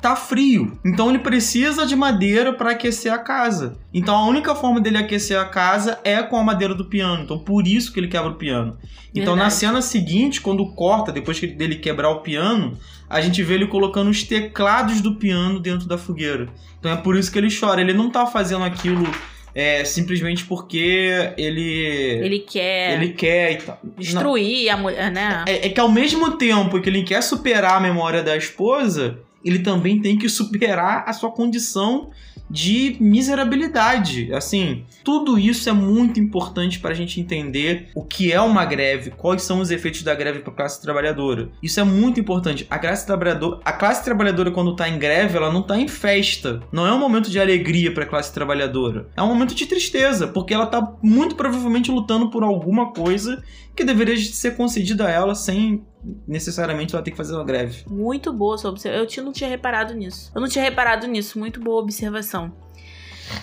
Speaker 1: tá frio. Então ele precisa de madeira para aquecer a casa. Então a única forma dele aquecer a casa é com a madeira do piano. Então por isso que ele quebra o piano. Então Verdade. na cena seguinte, quando corta, depois que dele quebrar o piano, a gente vê ele colocando os teclados do piano dentro da fogueira. Então é por isso que ele chora. Ele não tá fazendo aquilo é, simplesmente porque ele.
Speaker 2: Ele quer.
Speaker 1: Ele quer e tal.
Speaker 2: Destruir não. a mulher, né?
Speaker 1: É, é, que ao mesmo tempo que ele quer superar a memória da esposa, ele também tem que superar a sua condição de miserabilidade. Assim, tudo isso é muito importante para a gente entender o que é uma greve, quais são os efeitos da greve para a classe trabalhadora. Isso é muito importante. A classe trabalhadora, a classe trabalhadora quando está em greve, ela não está em festa. Não é um momento de alegria para a classe trabalhadora. É um momento de tristeza, porque ela está muito provavelmente lutando por alguma coisa que deveria ser concedida a ela sem necessariamente ela ter que fazer uma greve.
Speaker 2: Muito boa sua observação. Eu não tinha reparado nisso. Eu não tinha reparado nisso. Muito boa observação.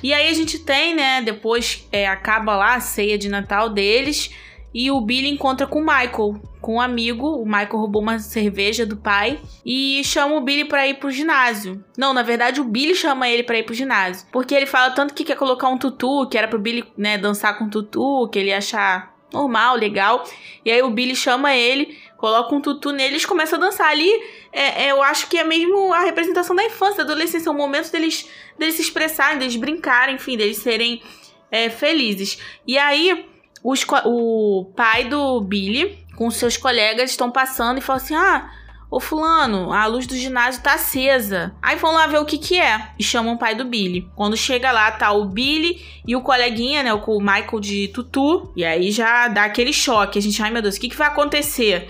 Speaker 2: E aí a gente tem, né? Depois é, acaba lá a ceia de Natal deles. E o Billy encontra com o Michael, com um amigo. O Michael roubou uma cerveja do pai e chama o Billy para ir pro ginásio. Não, na verdade o Billy chama ele para ir pro ginásio, porque ele fala tanto que quer colocar um tutu, que era pro Billy, né, dançar com tutu, que ele ia achar normal, legal. E aí o Billy chama ele coloca um tutu neles começa a dançar. Ali, é, é, eu acho que é mesmo a representação da infância, da adolescência, o momento deles, deles se expressarem, deles brincarem, enfim, deles serem é, felizes. E aí, os, o pai do Billy, com seus colegas, estão passando e falam assim: ah. Ô fulano, a luz do ginásio tá acesa. Aí vão lá ver o que que é. E chamam o pai do Billy. Quando chega lá, tá o Billy e o coleguinha, né? O Michael de Tutu. E aí já dá aquele choque. A gente, ai meu Deus, o que que vai acontecer?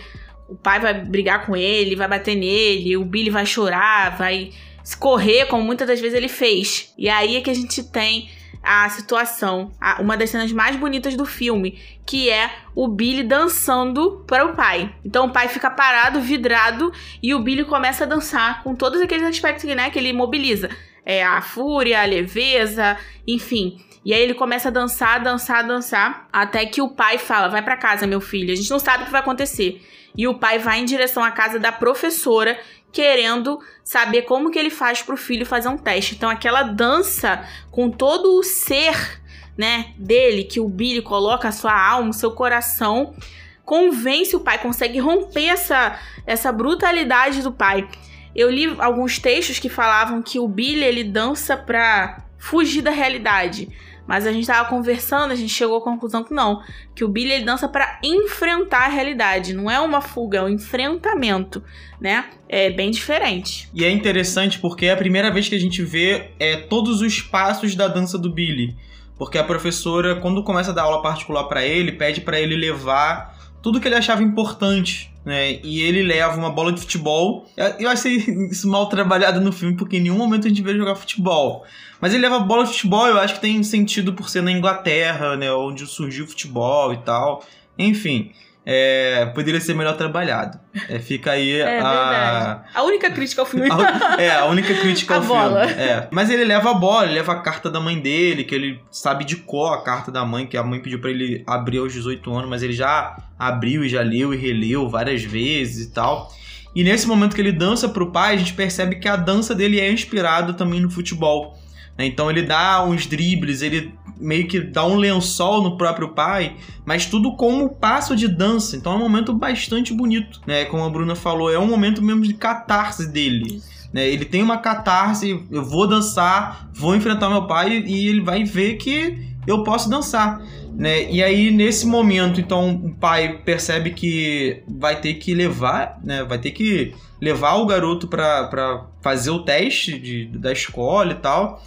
Speaker 2: O pai vai brigar com ele, vai bater nele, o Billy vai chorar, vai correr, como muitas das vezes ele fez. E aí é que a gente tem a situação, a, uma das cenas mais bonitas do filme, que é o Billy dançando para o pai. Então o pai fica parado, vidrado, e o Billy começa a dançar com todos aqueles aspectos né, que ele mobiliza. É a fúria, a leveza, enfim. E aí ele começa a dançar, dançar, dançar, até que o pai fala: "Vai para casa, meu filho. A gente não sabe o que vai acontecer" e o pai vai em direção à casa da professora querendo saber como que ele faz para o filho fazer um teste. Então aquela dança com todo o ser, né, dele que o Billy coloca a sua alma, seu coração, convence o pai, consegue romper essa essa brutalidade do pai. Eu li alguns textos que falavam que o Billy ele dança para fugir da realidade. Mas a gente tava conversando, a gente chegou à conclusão que não, que o Billy ele dança para enfrentar a realidade, não é uma fuga, é um enfrentamento, né? É bem diferente.
Speaker 1: E é interessante porque é a primeira vez que a gente vê é, todos os passos da dança do Billy. Porque a professora, quando começa a dar aula particular para ele, pede para ele levar tudo que ele achava importante né? E ele leva uma bola de futebol. Eu achei isso mal trabalhado no filme, porque em nenhum momento a gente vê jogar futebol. Mas ele leva a bola de futebol, eu acho que tem sentido por ser na Inglaterra, né? Onde surgiu o futebol e tal. Enfim. É, poderia ser melhor trabalhado. É, fica aí
Speaker 2: é, a. Verdade. A única crítica ao filme.
Speaker 1: A, é, a única crítica
Speaker 2: a
Speaker 1: ao
Speaker 2: bola.
Speaker 1: filme. É. Mas ele leva a bola, ele leva a carta da mãe dele, que ele sabe de cor a carta da mãe, que a mãe pediu para ele abrir aos 18 anos, mas ele já abriu e já leu e releu várias vezes e tal. E nesse momento que ele dança pro pai, a gente percebe que a dança dele é inspirada também no futebol. Né? Então ele dá uns dribles, ele meio que dá um lençol no próprio pai, mas tudo como passo de dança. Então é um momento bastante bonito, né? Como a Bruna falou, é um momento mesmo de catarse dele. Né? Ele tem uma catarse, eu vou dançar, vou enfrentar meu pai e ele vai ver que eu posso dançar. Né? E aí, nesse momento, então, o pai percebe que vai ter que levar, né? Vai ter que levar o garoto para fazer o teste de, da escola e tal.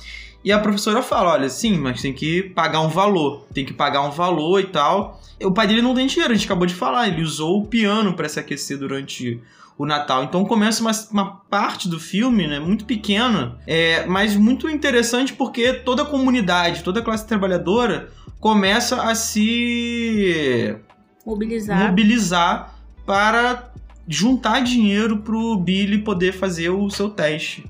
Speaker 1: E a professora fala: olha, sim, mas tem que pagar um valor. Tem que pagar um valor e tal. O pai dele não tem dinheiro, a gente acabou de falar. Ele usou o piano para se aquecer durante o Natal. Então começa uma, uma parte do filme, né, muito pequena, é, mas muito interessante porque toda a comunidade, toda a classe trabalhadora começa a se
Speaker 2: mobilizar,
Speaker 1: mobilizar para juntar dinheiro pro Billy poder fazer o seu teste.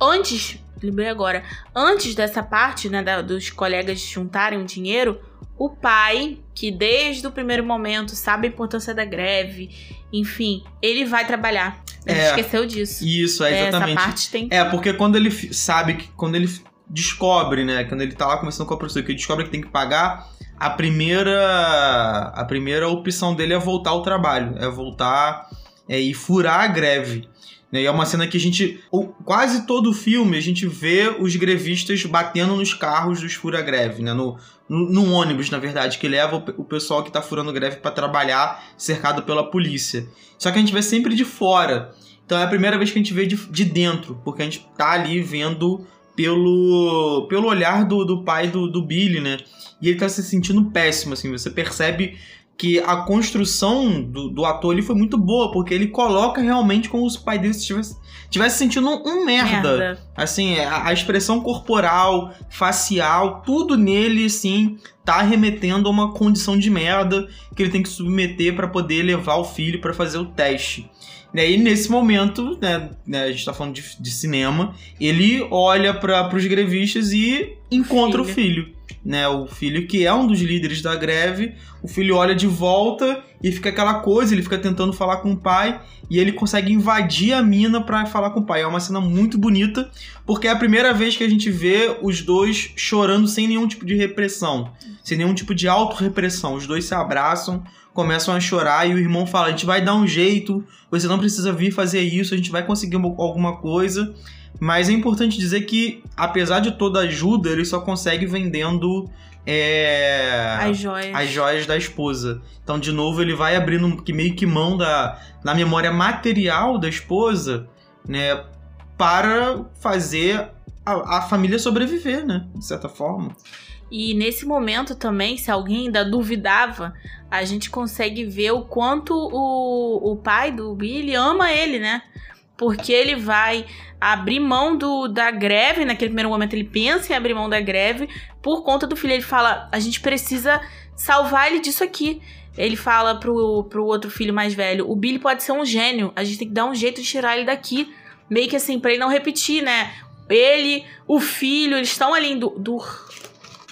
Speaker 2: Antes, lembrei agora, antes dessa parte, né, da, dos colegas juntarem o dinheiro, o pai, que desde o primeiro momento sabe a importância da greve, enfim, ele vai trabalhar. Ele é, esqueceu disso.
Speaker 1: Isso, é exatamente.
Speaker 2: Essa parte tem.
Speaker 1: É, porque quando ele sabe que. Quando ele descobre, né? Quando ele tá lá conversando com a professora, que ele descobre que tem que pagar, a primeira. A primeira opção dele é voltar ao trabalho. É voltar é, e furar a greve. Né? E é uma cena que a gente. Quase todo o filme a gente vê os grevistas batendo nos carros dos fura-greve, né? No, no, no, ônibus, na verdade, que leva o, o pessoal que tá furando greve para trabalhar cercado pela polícia. Só que a gente vê sempre de fora. Então é a primeira vez que a gente vê de, de dentro, porque a gente tá ali vendo pelo, pelo olhar do, do pai do, do Billy, né? E ele tá se sentindo péssimo, assim. Você percebe que a construção do, do ator ali foi muito boa, porque ele coloca realmente como se o pai dele estivesse, estivesse sentindo um, um merda. merda. Assim, a, a, expressão corporal, facial, tudo nele, assim, tá remetendo a uma condição de merda que ele tem que submeter para poder levar o filho para fazer o teste. E aí, nesse momento, né, né, a gente tá falando de, de cinema, ele olha para os grevistas e encontra filho. o filho né, o filho que é um dos líderes da greve, o filho olha de volta e fica aquela coisa, ele fica tentando falar com o pai e ele consegue invadir a mina para falar com o pai. É uma cena muito bonita, porque é a primeira vez que a gente vê os dois chorando sem nenhum tipo de repressão, sem nenhum tipo de autorrepressão. Os dois se abraçam, começam a chorar e o irmão fala: "A gente vai dar um jeito, você não precisa vir fazer isso, a gente vai conseguir alguma coisa". Mas é importante dizer que, apesar de toda a ajuda, ele só consegue vendendo é,
Speaker 2: as, joias.
Speaker 1: as joias da esposa. Então, de novo, ele vai abrindo meio que mão da, na memória material da esposa, né? Para fazer a, a família sobreviver, né? De certa forma.
Speaker 2: E nesse momento também, se alguém ainda duvidava, a gente consegue ver o quanto o, o pai do Billy ama ele, né? Porque ele vai abrir mão do, da greve. Naquele primeiro momento, ele pensa em abrir mão da greve por conta do filho. Ele fala: a gente precisa salvar ele disso aqui. Ele fala pro, pro outro filho mais velho: o Billy pode ser um gênio, a gente tem que dar um jeito de tirar ele daqui. Meio que assim, pra ele não repetir, né? Ele, o filho, eles estão ali do, do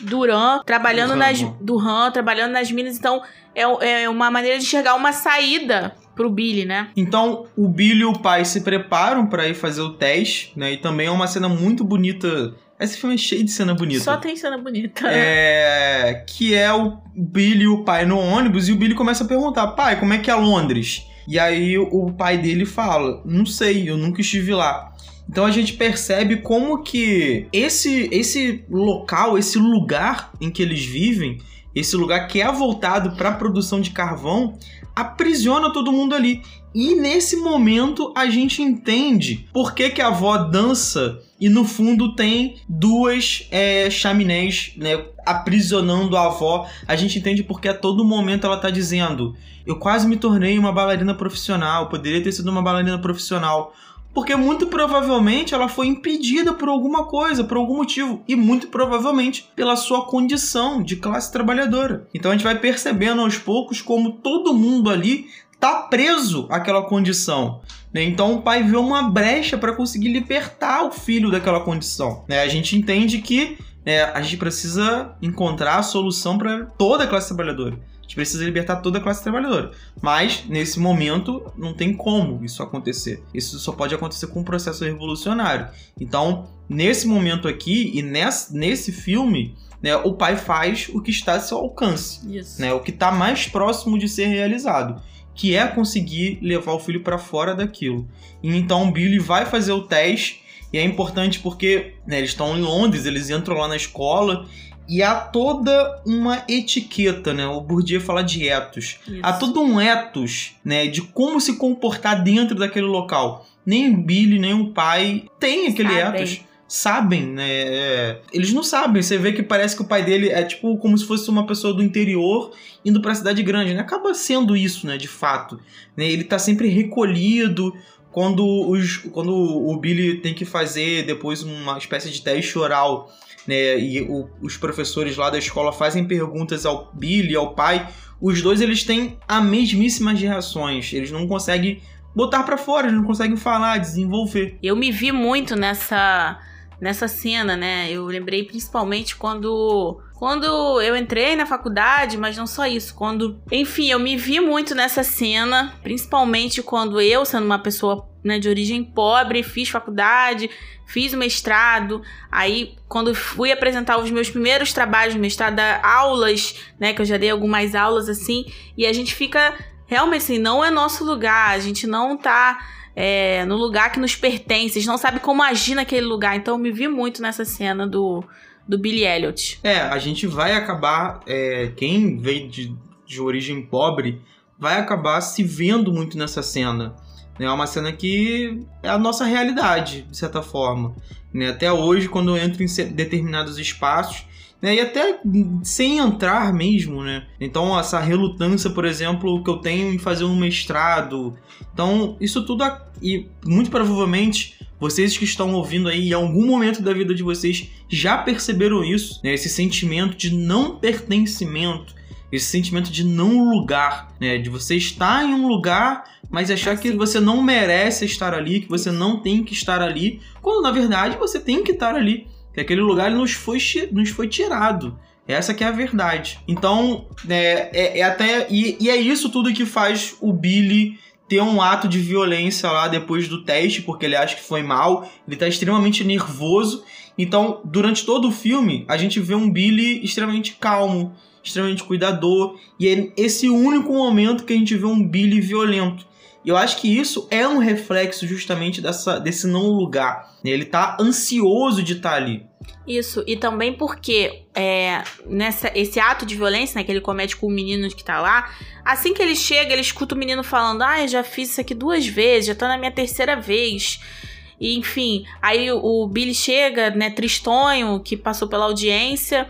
Speaker 2: Duran, trabalhando Duran. nas. Duran, trabalhando nas minas, então é, é uma maneira de enxergar uma saída pro Billy, né?
Speaker 1: Então, o Billy e o pai se preparam para ir fazer o teste, né? E também é uma cena muito bonita. Esse filme é cheio de cena bonita.
Speaker 2: Só tem cena bonita.
Speaker 1: É. Que é o Billy e o pai no ônibus e o Billy começa a perguntar: pai, como é que é Londres? E aí o pai dele fala: não sei, eu nunca estive lá. Então a gente percebe como que esse esse local, esse lugar em que eles vivem, esse lugar que é voltado para a produção de carvão, aprisiona todo mundo ali. E nesse momento a gente entende por que, que a avó dança e no fundo tem duas é, chaminés né, aprisionando a avó. A gente entende porque a todo momento ela tá dizendo: Eu quase me tornei uma bailarina profissional, poderia ter sido uma bailarina profissional. Porque muito provavelmente ela foi impedida por alguma coisa, por algum motivo, e muito provavelmente pela sua condição de classe trabalhadora. Então a gente vai percebendo aos poucos como todo mundo ali tá preso àquela condição. Né? Então o pai vê uma brecha para conseguir libertar o filho daquela condição. Né? A gente entende que né, a gente precisa encontrar a solução para toda a classe trabalhadora gente precisa libertar toda a classe trabalhadora. Mas, nesse momento, não tem como isso acontecer. Isso só pode acontecer com um processo revolucionário. Então, nesse momento aqui e nesse, nesse filme, né, o pai faz o que está a seu alcance,
Speaker 2: Isso.
Speaker 1: né, o que está mais próximo de ser realizado, que é conseguir levar o filho para fora daquilo. E então o Billy vai fazer o teste e é importante porque né, eles estão em Londres, eles entram lá na escola e há toda uma etiqueta, né? O Bourdieu fala de etos.
Speaker 2: Isso.
Speaker 1: Há todo um etos, né, de como se comportar dentro daquele local. Nem o Billy, nem o pai tem aquele
Speaker 2: Sabem.
Speaker 1: etos. Sabem, né? É, Eles não sabem. Você vê que parece que o pai dele é tipo como se fosse uma pessoa do interior indo pra cidade grande, né? Acaba sendo isso, né? De fato. Né? Ele tá sempre recolhido. Quando, os, quando o Billy tem que fazer depois uma espécie de teste oral né, e o- os professores lá da escola fazem perguntas ao Billy ao pai, os dois eles têm a mesmíssimas reações. Eles não conseguem botar pra fora, eles não conseguem falar, desenvolver.
Speaker 2: Eu me vi muito nessa nessa cena, né? Eu lembrei principalmente quando quando eu entrei na faculdade, mas não só isso, quando, enfim, eu me vi muito nessa cena, principalmente quando eu, sendo uma pessoa né, de origem pobre, fiz faculdade, fiz mestrado, aí quando fui apresentar os meus primeiros trabalhos no mestrado, aulas, né, que eu já dei algumas aulas assim, e a gente fica realmente assim, não é nosso lugar, a gente não tá é, no lugar que nos pertence, a gente não sabe como agir naquele lugar. Então eu me vi muito nessa cena do, do Billy Elliot.
Speaker 1: É, a gente vai acabar. é, quem veio de, de origem pobre vai acabar se vendo muito nessa cena. né? É uma cena que é a nossa realidade, de certa forma. né? Até hoje, quando eu entro em determinados espaços, né? e até sem entrar mesmo, né? Então, essa relutância, por exemplo, que eu tenho em fazer um mestrado. Então, isso tudo. E muito provavelmente vocês que estão ouvindo aí, em algum momento da vida de vocês, já perceberam isso, né? Esse sentimento de não pertencimento, esse sentimento de não lugar, né? De você estar em um lugar, mas achar que você não merece estar ali, que você não tem que estar ali, quando na verdade você tem que estar ali. Que aquele lugar nos foi, nos foi tirado. Essa que é a verdade. Então, é, é, é até. E, e é isso tudo que faz o Billy ter um ato de violência lá depois do teste, porque ele acha que foi mal, ele tá extremamente nervoso. Então, durante todo o filme, a gente vê um Billy extremamente calmo, extremamente cuidador, e é esse único momento que a gente vê um Billy violento. E eu acho que isso é um reflexo justamente dessa, desse não lugar. Ele tá ansioso de estar ali.
Speaker 2: Isso, e também porque é, nessa, esse ato de violência né, que ele comete com o menino que tá lá, assim que ele chega, ele escuta o menino falando: Ah, eu já fiz isso aqui duas vezes, já tá na minha terceira vez. E, enfim, aí o Billy chega, né, tristonho, que passou pela audiência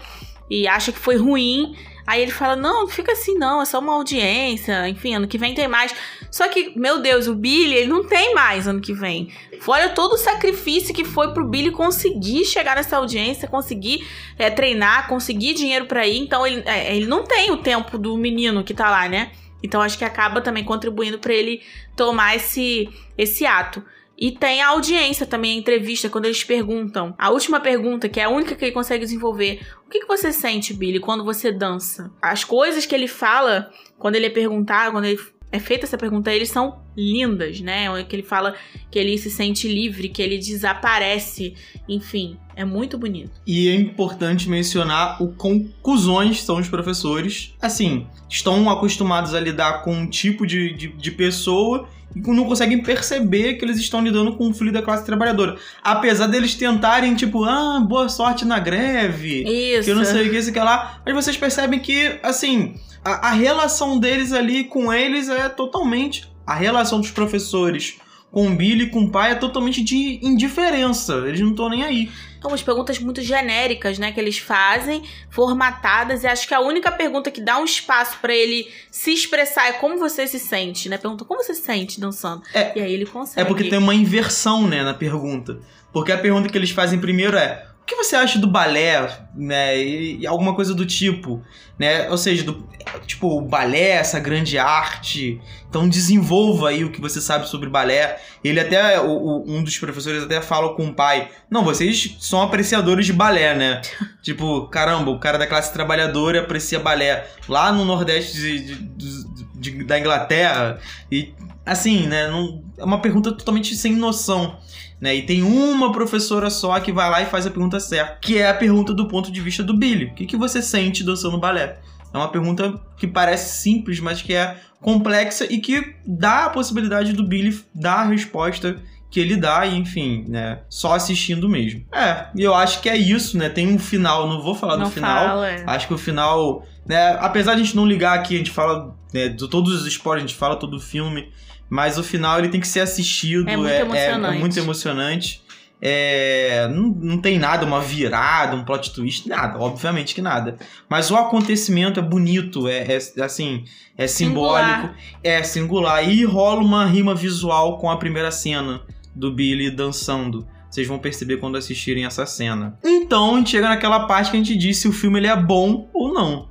Speaker 2: e acha que foi ruim. Aí ele fala: Não, não fica assim, não, é só uma audiência. Enfim, ano que vem tem mais. Só que, meu Deus, o Billy, ele não tem mais ano que vem. Fora todo o sacrifício que foi pro Billy conseguir chegar nessa audiência, conseguir é, treinar, conseguir dinheiro pra ir. Então ele, é, ele não tem o tempo do menino que tá lá, né? Então acho que acaba também contribuindo pra ele tomar esse, esse ato. E tem a audiência também, a entrevista, quando eles perguntam. A última pergunta, que é a única que ele consegue desenvolver. O que, que você sente, Billy, quando você dança? As coisas que ele fala, quando ele é perguntado, quando ele é feita essa pergunta a ele, são lindas, né? Que ele fala que ele se sente livre, que ele desaparece. Enfim, é muito bonito.
Speaker 1: E é importante mencionar o quão cuzões são os professores. Assim, estão acostumados a lidar com um tipo de, de, de pessoa e não conseguem perceber que eles estão lidando com um filho da classe trabalhadora. Apesar deles tentarem, tipo, ah, boa sorte na greve.
Speaker 2: Isso.
Speaker 1: Que eu não sei o que, isso que lá. Mas vocês percebem que, assim, a, a relação deles ali com eles é totalmente. A relação dos professores com o Billy e com o pai é totalmente de indiferença. Eles não estão nem aí.
Speaker 2: São umas perguntas muito genéricas, né? Que eles fazem, formatadas. E acho que a única pergunta que dá um espaço pra ele se expressar é como você se sente, né? Pergunta como você se sente dançando.
Speaker 1: É.
Speaker 2: e aí ele consegue.
Speaker 1: É porque tem uma inversão, né, na pergunta. Porque a pergunta que eles fazem primeiro é: que você acha do balé, né? E, e alguma coisa do tipo, né? Ou seja, do, tipo, o balé, essa grande arte. Então desenvolva aí o que você sabe sobre balé. Ele até, o, o- um dos professores até fala com o pai: Não, vocês são apreciadores de balé, né? tipo, caramba, o cara da classe trabalhadora aprecia balé. Lá no Nordeste de- de- dos- de, da Inglaterra. E, assim, né? Não, é uma pergunta totalmente sem noção. Né? E tem uma professora só que vai lá e faz a pergunta certa, que é a pergunta do ponto de vista do Billy. O que, que você sente dançando balé? É uma pergunta que parece simples, mas que é complexa e que dá a possibilidade do Billy dar a resposta que ele dá, e enfim, né? Só assistindo mesmo. É, e eu acho que é isso, né? Tem um final, não vou falar
Speaker 2: Não
Speaker 1: do final.
Speaker 2: fala, é.
Speaker 1: Acho que o final, né? Apesar de a gente não ligar aqui, a gente fala né, de todos os spoilers, a gente fala todo o filme, mas o final ele tem que ser assistido.
Speaker 2: É muito
Speaker 1: é,
Speaker 2: emocionante.
Speaker 1: é muito emocionante. É, não, não tem nada, uma virada, um plot twist, nada, obviamente que nada. Mas o acontecimento é bonito, é, é, assim, é simbólico,
Speaker 2: Singular.
Speaker 1: é singular. E rola uma rima visual com a primeira cena do Billy dançando. Vocês vão perceber quando assistirem essa cena. Então, a gente chega naquela parte que a gente diz se o filme ele é bom ou não.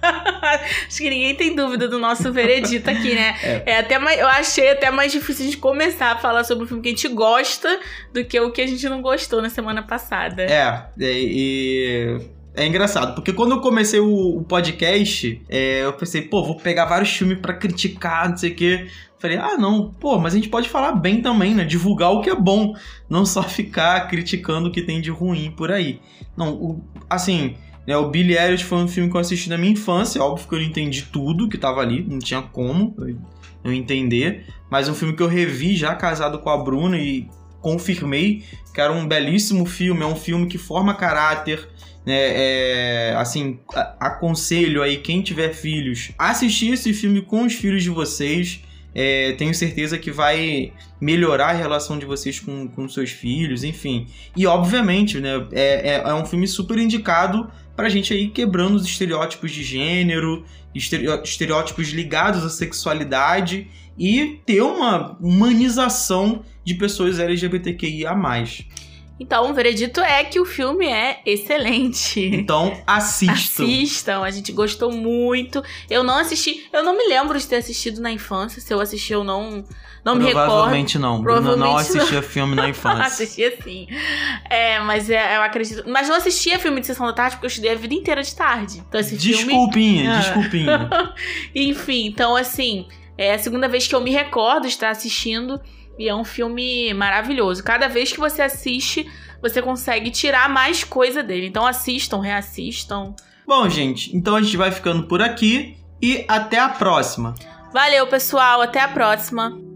Speaker 2: Acho que ninguém tem dúvida do nosso veredito aqui, né?
Speaker 1: É.
Speaker 2: É. até mais, eu achei até mais difícil de começar a falar sobre o filme que a gente gosta do que o que a gente não gostou na semana passada.
Speaker 1: É, é, e. É engraçado, porque quando eu comecei o, o podcast, é, eu pensei, pô, vou pegar vários filmes pra criticar, não sei o quê. Falei, ah, não, pô, mas a gente pode falar bem também, né? Divulgar o que é bom, não só ficar criticando o que tem de ruim por aí. Não, o- assim, né, o Billy Elliot foi um filme que eu assisti na minha infância, óbvio que eu não entendi tudo que tava ali, não tinha como eu, entender, mas um filme que eu revi já casado com a Bruna e confirmei que era um belíssimo filme, é um filme que forma caráter, né, é, assim, aconselho aí quem tiver filhos, assistir esse filme com os filhos de vocês, é, tenho certeza que vai melhorar a relação de vocês com, com seus filhos, enfim. E obviamente, né, é, é, é um filme super indicado pra gente aí quebrando os estereótipos de gênero, estere- estereótipos ligados à sexualidade e ter uma humanização de pessoas LGBTQIA+.
Speaker 2: Então, o veredito é que o filme é excelente.
Speaker 1: Então, assistam.
Speaker 2: Assistam, a gente gostou muito. Eu não assisti, eu não me lembro de ter assistido na infância. Se eu assisti, eu não, não me recordo.
Speaker 1: Provavelmente não. Bruna não
Speaker 2: Provavelmente não.
Speaker 1: assistia filme na infância.
Speaker 2: Assistia sim. É, mas é, eu acredito. Mas não assistia filme de sessão da tarde porque eu estudei a vida inteira de tarde. Então esse filme.
Speaker 1: Desculpinha,
Speaker 2: Ah.
Speaker 1: desculpinha.
Speaker 2: Enfim, então assim, é a segunda vez que eu me recordo de estar assistindo e é um filme maravilhoso. Cada vez que você assiste, você consegue tirar mais coisa dele. Então assistam, reassistam.
Speaker 1: Bom, gente, então a gente vai ficando por aqui e até a próxima.
Speaker 2: Valeu, pessoal, até a próxima.